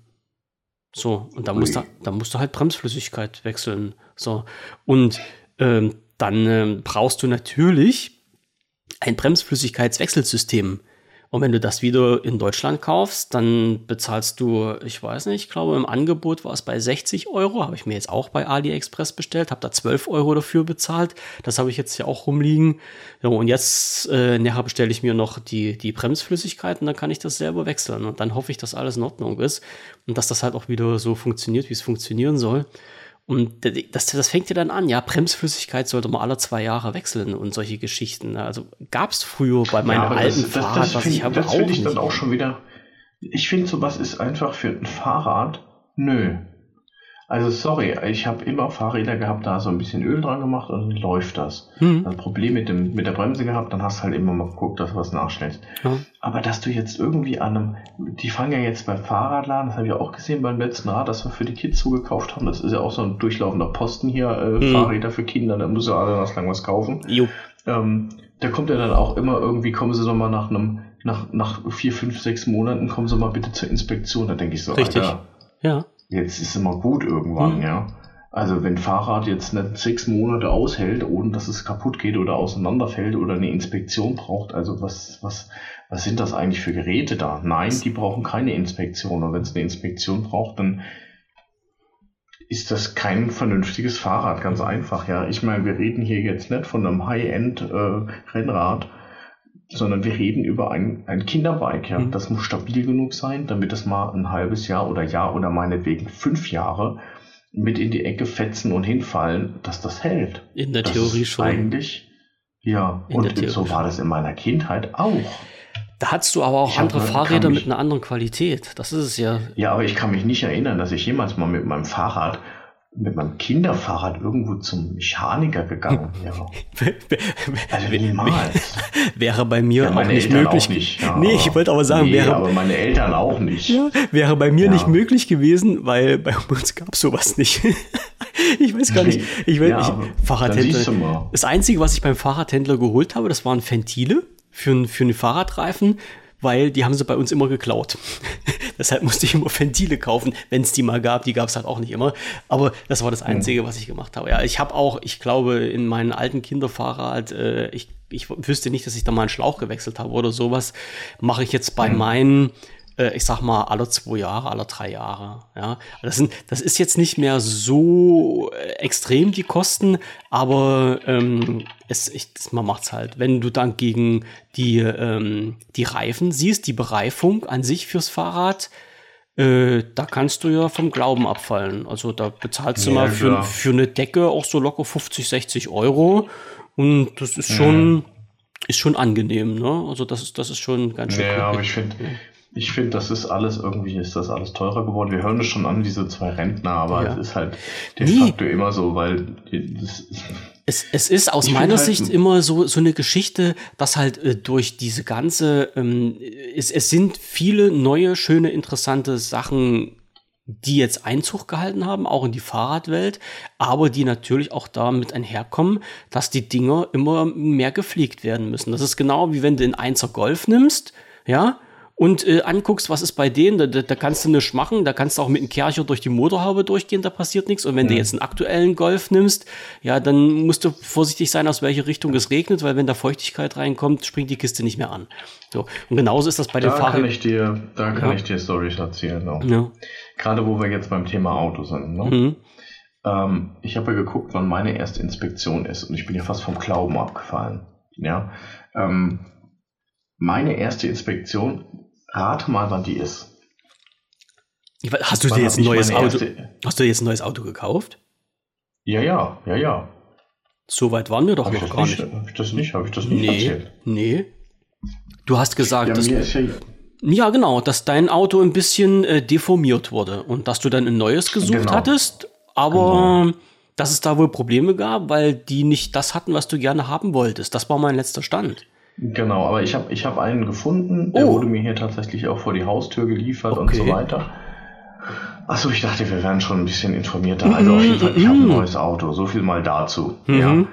So, und da musst, du, da musst du halt Bremsflüssigkeit wechseln. So, und ähm, dann ähm, brauchst du natürlich ein Bremsflüssigkeitswechselsystem. Und wenn du das wieder in Deutschland kaufst, dann bezahlst du, ich weiß nicht, ich glaube im Angebot war es bei 60 Euro, habe ich mir jetzt auch bei AliExpress bestellt, habe da 12 Euro dafür bezahlt. Das habe ich jetzt hier auch rumliegen. Ja, und jetzt äh, nachher bestelle ich mir noch die, die Bremsflüssigkeit und dann kann ich das selber wechseln. Und dann hoffe ich, dass alles in Ordnung ist und dass das halt auch wieder so funktioniert, wie es funktionieren soll. Und das, das fängt ja dann an, ja, Bremsflüssigkeit sollte man alle zwei Jahre wechseln und solche Geschichten. Ne? Also gab es früher bei meinem ja, alten das, Fahrrad, das, das was find, ich habe, das auch ich dann auch schon wieder. Ich finde, sowas ist einfach für ein Fahrrad, nö. Also sorry, ich habe immer Fahrräder gehabt, da so ein bisschen Öl dran gemacht und dann läuft das. Mhm. Ein Problem mit, dem, mit der Bremse gehabt, dann hast du halt immer mal geguckt, dass du was nachstellst. Ja. Aber dass du jetzt irgendwie an einem, die fangen ja jetzt beim Fahrradladen, das habe ich auch gesehen beim letzten Rad, das wir für die Kids zugekauft haben, das ist ja auch so ein durchlaufender Posten hier, äh, mhm. Fahrräder für Kinder, da muss ja alle was lang was kaufen. Ähm, da kommt ja dann auch immer irgendwie, kommen sie nochmal nach einem, nach, nach vier, fünf, sechs Monaten, kommen sie mal bitte zur Inspektion, da denke ich so, Richtig. Alter, ja jetzt ist immer gut irgendwann, mhm. ja. Also wenn Fahrrad jetzt nicht sechs Monate aushält, ohne dass es kaputt geht oder auseinanderfällt oder eine Inspektion braucht, also was, was, was sind das eigentlich für Geräte da? Nein, die brauchen keine Inspektion. Und wenn es eine Inspektion braucht, dann ist das kein vernünftiges Fahrrad, ganz einfach, ja. Ich meine, wir reden hier jetzt nicht von einem High-End-Rennrad, äh, sondern wir reden über ein, ein Kinderbike. Ja. Mhm. Das muss stabil genug sein, damit es mal ein halbes Jahr oder Jahr oder meinetwegen fünf Jahre mit in die Ecke fetzen und hinfallen, dass das hält. In der das Theorie schon. Eigentlich, ja. In und so war das in meiner Kindheit auch. Da hattest du aber auch ich andere Fahrräder mich, mit einer anderen Qualität. Das ist es ja. Ja, aber ich kann mich nicht erinnern, dass ich jemals mal mit meinem Fahrrad mit meinem Kinderfahrrad irgendwo zum Mechaniker gegangen wäre. also niemals. Wäre bei mir ja, auch nicht Eltern möglich. Auch nicht, ja. Nee, ich wollte aber sagen, nee, wäre. Aber meine Eltern auch nicht. Ja, wäre bei mir nicht möglich gewesen, weil bei uns gab es sowas nicht. ich weiß gar nicht. Ich will, ja, ich, Fahrradhändler. Das Einzige, was ich beim Fahrradhändler geholt habe, das waren Ventile für, für einen Fahrradreifen weil die haben sie bei uns immer geklaut. Deshalb musste ich immer Ventile kaufen, wenn es die mal gab. Die gab es halt auch nicht immer. Aber das war das hm. Einzige, was ich gemacht habe. Ja, ich habe auch, ich glaube, in meinen alten Kinderfahrrad, äh, ich, ich wüsste nicht, dass ich da mal einen Schlauch gewechselt habe oder sowas. Mache ich jetzt bei mhm. meinen äh, ich sag mal, alle zwei Jahre, alle drei Jahre. Ja, das, sind, das ist jetzt nicht mehr so äh, extrem die Kosten, aber ähm, es, ich, man macht's halt. Wenn du dann gegen die, ähm, die Reifen siehst, die Bereifung an sich fürs Fahrrad, äh, da kannst du ja vom Glauben abfallen. Also da bezahlst du ja, mal für, für eine Decke auch so locker 50, 60 Euro. Und das ist schon, mhm. ist schon angenehm, ne? Also das ist, das ist schon ganz schön. Ja, aber ich finde, ich finde, das ist alles irgendwie, ist das alles teurer geworden. Wir hören es schon an, diese zwei Rentner, aber ja. es ist halt de nee. facto immer so, weil es, es ist aus meiner halt Sicht immer so, so eine Geschichte, dass halt äh, durch diese ganze, ähm, es, es sind viele neue, schöne, interessante Sachen die jetzt Einzug gehalten haben, auch in die Fahrradwelt, aber die natürlich auch damit einherkommen, dass die Dinger immer mehr gepflegt werden müssen. Das ist genau wie wenn du den Einser Golf nimmst, ja, und äh, anguckst, was ist bei denen, da, da, kannst du nichts machen, da kannst du auch mit einem Kercher durch die Motorhaube durchgehen, da passiert nichts. Und wenn ja. du jetzt einen aktuellen Golf nimmst, ja, dann musst du vorsichtig sein, aus welche Richtung es regnet, weil wenn da Feuchtigkeit reinkommt, springt die Kiste nicht mehr an. So. Und genauso ist das bei da den Fahrern. Kann ich dir, da kann ja. ich dir Storys erzählen. Auch. Ja. Gerade wo wir jetzt beim Thema Auto sind. Ne? Mhm. Ähm, ich habe ja geguckt, wann meine erste Inspektion ist und ich bin ja fast vom Glauben abgefallen. Ja. Ähm, meine erste Inspektion Rate mal, wann die ist. Hast du dir jetzt ein neues Auto? Hast du jetzt ein neues Auto gekauft? Ja, ja, ja, ja. So weit waren wir doch noch gar nicht. Habe ich das nicht? Habe ich das nicht nee, erzählt? Nee. Du hast gesagt, ja, dass, ja, ja, genau, dass dein Auto ein bisschen äh, deformiert wurde und dass du dann ein neues gesucht genau. hattest, aber genau. dass es da wohl Probleme gab, weil die nicht das hatten, was du gerne haben wolltest. Das war mein letzter Stand. Genau, aber ich habe ich hab einen gefunden, der oh. wurde mir hier tatsächlich auch vor die Haustür geliefert okay. und so weiter. Achso, ich dachte, wir wären schon ein bisschen informierter. Also auf jeden Fall, ich habe ein neues Auto. So viel mal dazu. Mhm. Ja.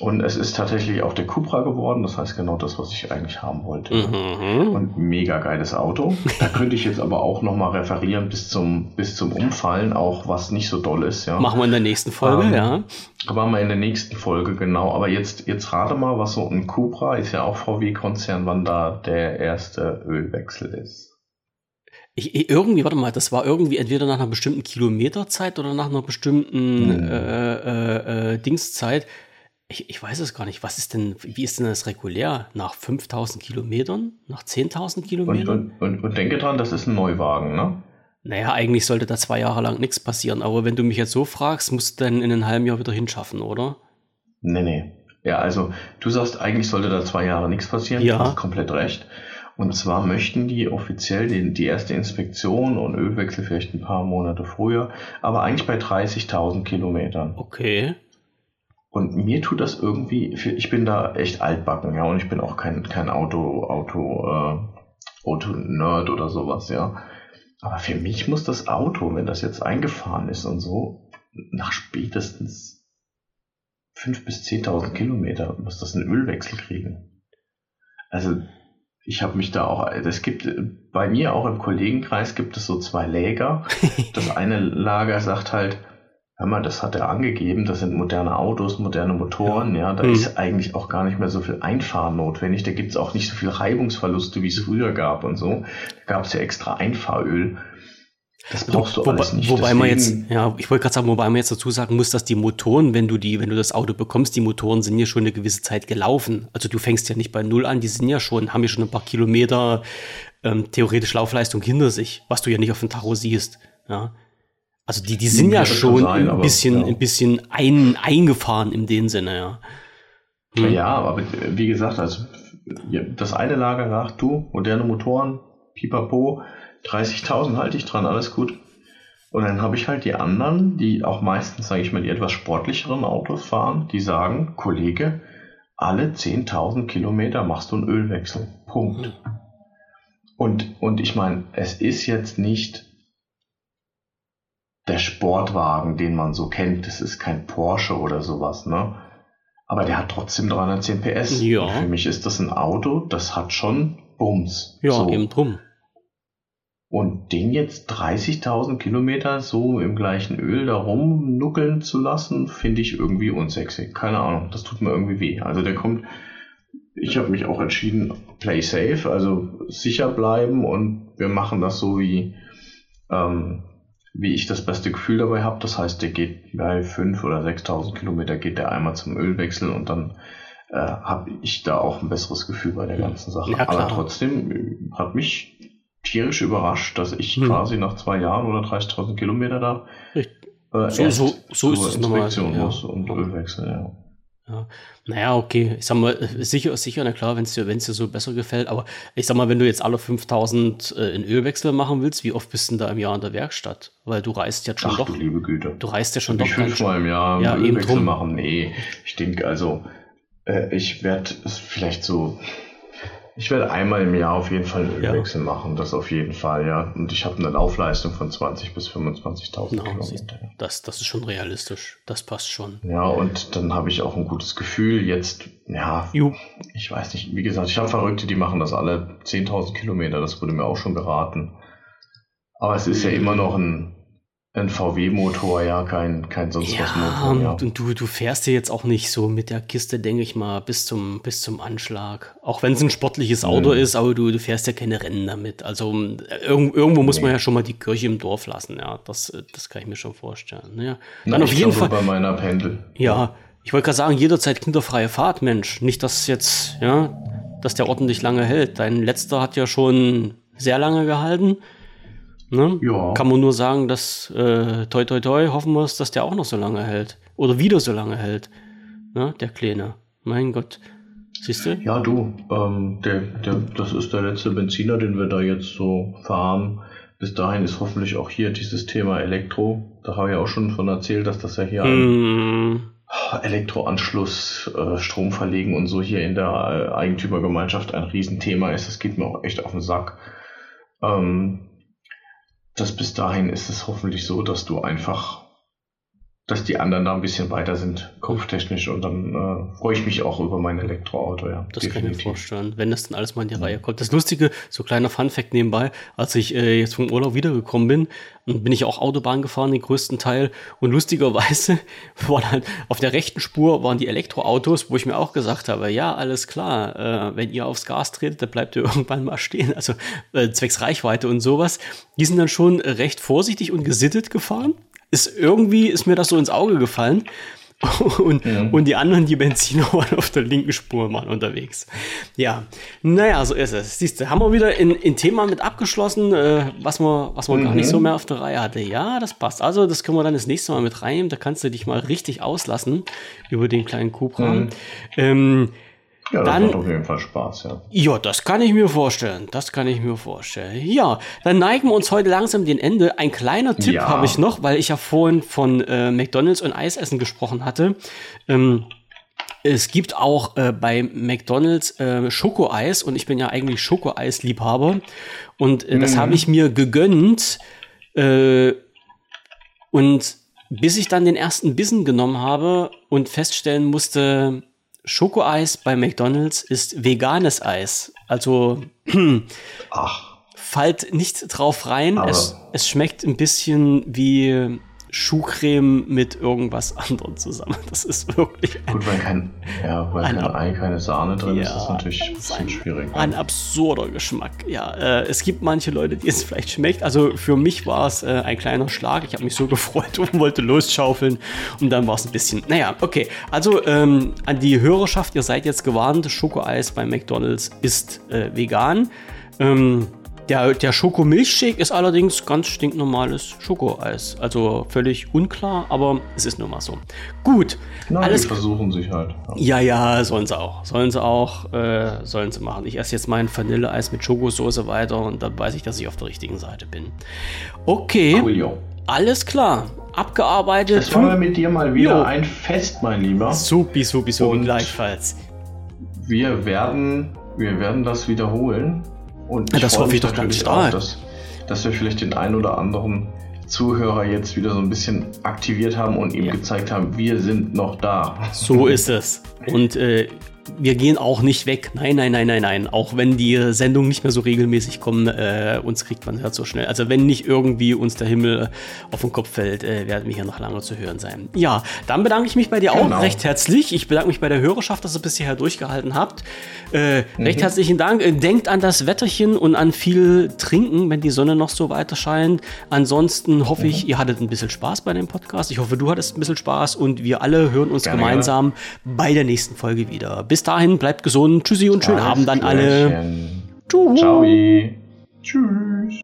Und es ist tatsächlich auch der Cupra geworden. Das heißt genau das, was ich eigentlich haben wollte. Mhm. Und mega geiles Auto. Da könnte ich jetzt aber auch nochmal referieren bis zum, bis zum Umfallen, auch was nicht so doll ist. Ja. Machen wir in der nächsten Folge, ähm, ja. Machen wir in der nächsten Folge, genau. Aber jetzt, jetzt rate mal, was so ein Cupra ist ja auch VW-Konzern, wann da der erste Ölwechsel ist. Ich, irgendwie, warte mal, das war irgendwie entweder nach einer bestimmten Kilometerzeit oder nach einer bestimmten mhm. äh, äh, Dingszeit. Ich, ich weiß es gar nicht. Was ist denn, wie ist denn das regulär? Nach 5000 Kilometern? Nach 10.000 Kilometern? Und, und, und, und denke dran, das ist ein Neuwagen, ne? Naja, eigentlich sollte da zwei Jahre lang nichts passieren, aber wenn du mich jetzt so fragst, musst du dann in einem halben Jahr wieder hinschaffen, oder? Nee, nee. Ja, also du sagst, eigentlich sollte da zwei Jahre nichts passieren. Ja. Du hast komplett recht. Und zwar möchten die offiziell die, die erste Inspektion und Ölwechsel vielleicht ein paar Monate früher, aber eigentlich bei 30.000 Kilometern. Okay. Und mir tut das irgendwie, ich bin da echt altbacken, ja, und ich bin auch kein, kein Auto, Auto, äh, Auto-Nerd oder sowas, ja. Aber für mich muss das Auto, wenn das jetzt eingefahren ist und so, nach spätestens 5.000 bis 10.000 Kilometer muss das einen Ölwechsel kriegen. Also ich habe mich da auch, es gibt bei mir auch im Kollegenkreis gibt es so zwei Läger. Das eine Lager sagt halt, hör mal, das hat er angegeben, das sind moderne Autos, moderne Motoren, ja, da mhm. ist eigentlich auch gar nicht mehr so viel Einfahren notwendig, da gibt es auch nicht so viel Reibungsverluste, wie es früher gab und so. Da gab es ja extra Einfahröl. Das brauchst du wobei, alles nicht. Wobei man jetzt, ja, ich wollte gerade sagen, wobei man jetzt dazu sagen muss, dass die Motoren, wenn du die, wenn du das Auto bekommst, die Motoren sind ja schon eine gewisse Zeit gelaufen. Also du fängst ja nicht bei Null an, die sind ja schon, haben ja schon ein paar Kilometer ähm, theoretisch Laufleistung hinter sich, was du ja nicht auf dem Tacho siehst. Ja. Also die, die sind ja, ja schon sein, ein bisschen, ja. ein bisschen ein, eingefahren in dem Sinne, ja. Hm. Ja, aber wie gesagt, also das eine Lager sagt, du, moderne Motoren, pipapo, 30.000 halte ich dran, alles gut. Und dann habe ich halt die anderen, die auch meistens, sage ich mal, die etwas sportlicheren Autos fahren, die sagen, Kollege, alle 10.000 Kilometer machst du einen Ölwechsel. Punkt. Und, und ich meine, es ist jetzt nicht der Sportwagen, den man so kennt. Das ist kein Porsche oder sowas, ne? Aber der hat trotzdem 310 PS. Ja. Und für mich ist das ein Auto, das hat schon Bums. Ja, so. eben drum. Und den jetzt 30.000 Kilometer so im gleichen Öl da rumnuckeln zu lassen, finde ich irgendwie unsexy. Keine Ahnung, das tut mir irgendwie weh. Also der kommt, ich habe mich auch entschieden, play safe, also sicher bleiben und wir machen das so wie, ähm, wie ich das beste Gefühl dabei habe. Das heißt, der geht bei 5.000 oder 6.000 Kilometer geht der einmal zum Ölwechsel und dann äh, habe ich da auch ein besseres Gefühl bei der ganzen Sache. Ja, Aber trotzdem hat mich tierisch überrascht, dass ich hm. quasi nach zwei Jahren oder 30.000 Kilometer da äh, so, so, so ist es normal. muss und Ölwechsel, ja. Ja. Naja, okay. Ich sag mal, sicher ist sicher, na klar, wenn es dir, wenn's dir so besser gefällt. Aber ich sag mal, wenn du jetzt alle 5000 äh, in Ölwechsel machen willst, wie oft bist du denn da im Jahr in der Werkstatt? Weil du reist ja schon Ach, doch. Du liebe Güte. Du reist ja schon doch. Ich fünfmal im Jahr ja, Ölwechsel machen. Nee, ich denke also, äh, ich werde es vielleicht so ich werde einmal im Jahr auf jeden Fall einen Ölwechsel ja. machen, das auf jeden Fall, ja. Und ich habe eine Laufleistung von 20.000 bis 25.000 genau, Kilometer. Das, das ist schon realistisch, das passt schon. Ja, und dann habe ich auch ein gutes Gefühl. Jetzt, ja, Juh. ich weiß nicht, wie gesagt, ich habe Verrückte, die machen das alle 10.000 Kilometer, das wurde mir auch schon beraten. Aber es ist ja immer noch ein, ein VW-Motor, ja, kein, kein sonst ja, was Motor. Ja, und du, du fährst ja jetzt auch nicht so mit der Kiste, denke ich mal, bis zum, bis zum Anschlag. Auch wenn es ein sportliches Auto mhm. ist, aber du, du fährst ja keine Rennen damit. Also irg irgendwo muss man ja schon mal die Kirche im Dorf lassen, ja. Das, das kann ich mir schon vorstellen. Ja. Dann Na, auf jeden Fall. bei meiner Pendel. Ja, ich wollte gerade sagen, jederzeit kinderfreie Fahrt, Mensch. Nicht, dass jetzt, ja, dass der ordentlich lange hält. Dein letzter hat ja schon sehr lange gehalten. Ne? Ja. Kann man nur sagen, dass äh, toi toi toi hoffen wir es, dass der auch noch so lange hält. Oder wieder so lange hält. Ne? Der Kleine. Mein Gott. Siehst du? Ja, du, ähm, der, der, das ist der letzte Benziner, den wir da jetzt so fahren. Bis dahin ist hoffentlich auch hier dieses Thema Elektro. Da habe ich auch schon von erzählt, dass das ja hier mm. ein Elektroanschluss, äh, Strom verlegen und so hier in der äh, Eigentümergemeinschaft ein Riesenthema ist. Das geht mir auch echt auf den Sack. Ähm, dass bis dahin ist es hoffentlich so, dass du einfach, dass die anderen da ein bisschen weiter sind, kopftechnisch. Und dann äh, freue ich mich auch über mein Elektroauto, ja. Das definitiv. kann ich mir vorstellen, wenn das dann alles mal in die Reihe kommt. Das Lustige, so kleiner Fun-Fact nebenbei, als ich äh, jetzt vom Urlaub wiedergekommen bin, bin ich auch Autobahn gefahren, den größten Teil. Und lustigerweise waren halt auf der rechten Spur waren die Elektroautos, wo ich mir auch gesagt habe, ja, alles klar, äh, wenn ihr aufs Gas tretet, dann bleibt ihr irgendwann mal stehen. Also äh, zwecks Reichweite und sowas. Die sind dann schon recht vorsichtig und gesittet gefahren. Ist irgendwie, ist mir das so ins Auge gefallen. und, ja. und die anderen, die Benziner waren auf der linken Spur mal unterwegs. Ja, naja, so ist es. Siehst du, haben wir wieder ein, Thema mit abgeschlossen, äh, was man, was man mhm. gar nicht so mhm. mehr auf der Reihe hatte. Ja, das passt. Also, das können wir dann das nächste Mal mit reinnehmen. Da kannst du dich mal richtig auslassen über den kleinen Cupra. Mhm. Ähm, ja, das dann, macht auf jeden Fall Spaß, ja. Ja, das kann ich mir vorstellen. Das kann ich mir vorstellen. Ja, dann neigen wir uns heute langsam dem Ende. Ein kleiner Tipp ja. habe ich noch, weil ich ja vorhin von äh, McDonalds und Eisessen gesprochen hatte. Ähm, es gibt auch äh, bei McDonalds äh, Schokoeis und ich bin ja eigentlich Schokoeis-Liebhaber und äh, das mhm. habe ich mir gegönnt äh, und bis ich dann den ersten Bissen genommen habe und feststellen musste, Schokoeis bei McDonald's ist veganes Eis. Also Ach. fallt nicht drauf rein. Es, es schmeckt ein bisschen wie Schuhcreme mit irgendwas anderem zusammen. Das ist wirklich ein, Gut, weil kein, ja, weil kein Ei, keine Sahne drin ja, ist, ist natürlich ein bisschen schwierig. Ein absurder Geschmack. Ja, äh, es gibt manche Leute, die es vielleicht schmeckt. Also für mich war es äh, ein kleiner Schlag. Ich habe mich so gefreut und wollte losschaufeln und dann war es ein bisschen. Naja, okay. Also ähm, an die Hörerschaft, ihr seid jetzt gewarnt. Schokoeis bei McDonald's ist äh, vegan. Ähm, der, der Schokomilchshake ist allerdings ganz stinknormales Schokoeis. Also völlig unklar, aber es ist nun mal so. Gut. Nein, alles die versuchen sich halt. Ja, ja, sollen sie auch. Sollen sie auch, äh, sollen sie machen. Ich esse jetzt mein Vanilleeis mit Schokosoße weiter und dann weiß ich, dass ich auf der richtigen Seite bin. Okay. Cool. Alles klar. Abgearbeitet. Es war mit dir mal wieder jo. ein Fest, mein Lieber. Supi, supi, supi, gleichfalls. Wir werden, wir werden das wiederholen. Und ja, das hoffe ich doch ganz stark. Auch, dass, dass wir vielleicht den einen oder anderen Zuhörer jetzt wieder so ein bisschen aktiviert haben und ihm ja. gezeigt haben, wir sind noch da. So ist es. Und äh, wir gehen auch nicht weg. Nein, nein, nein, nein, nein. Auch wenn die Sendungen nicht mehr so regelmäßig kommen, äh, uns kriegt man hört so schnell. Also wenn nicht irgendwie uns der Himmel auf den Kopf fällt, äh, werden wir hier noch lange zu hören sein. Ja, dann bedanke ich mich bei dir genau. auch recht herzlich. Ich bedanke mich bei der Hörerschaft, dass ihr bis hierher durchgehalten habt. Äh, mhm. Recht herzlichen Dank. Äh, denkt an das Wetterchen und an viel Trinken, wenn die Sonne noch so weiter scheint. Ansonsten hoffe mhm. ich, ihr hattet ein bisschen Spaß bei dem Podcast. Ich hoffe, du hattest ein bisschen Spaß und wir alle hören uns Gerne, gemeinsam ja. bei der nächsten Folge wieder. Bis dahin, bleibt gesund. Tschüssi und schönen Abend an alle. Ciao. Tschüss.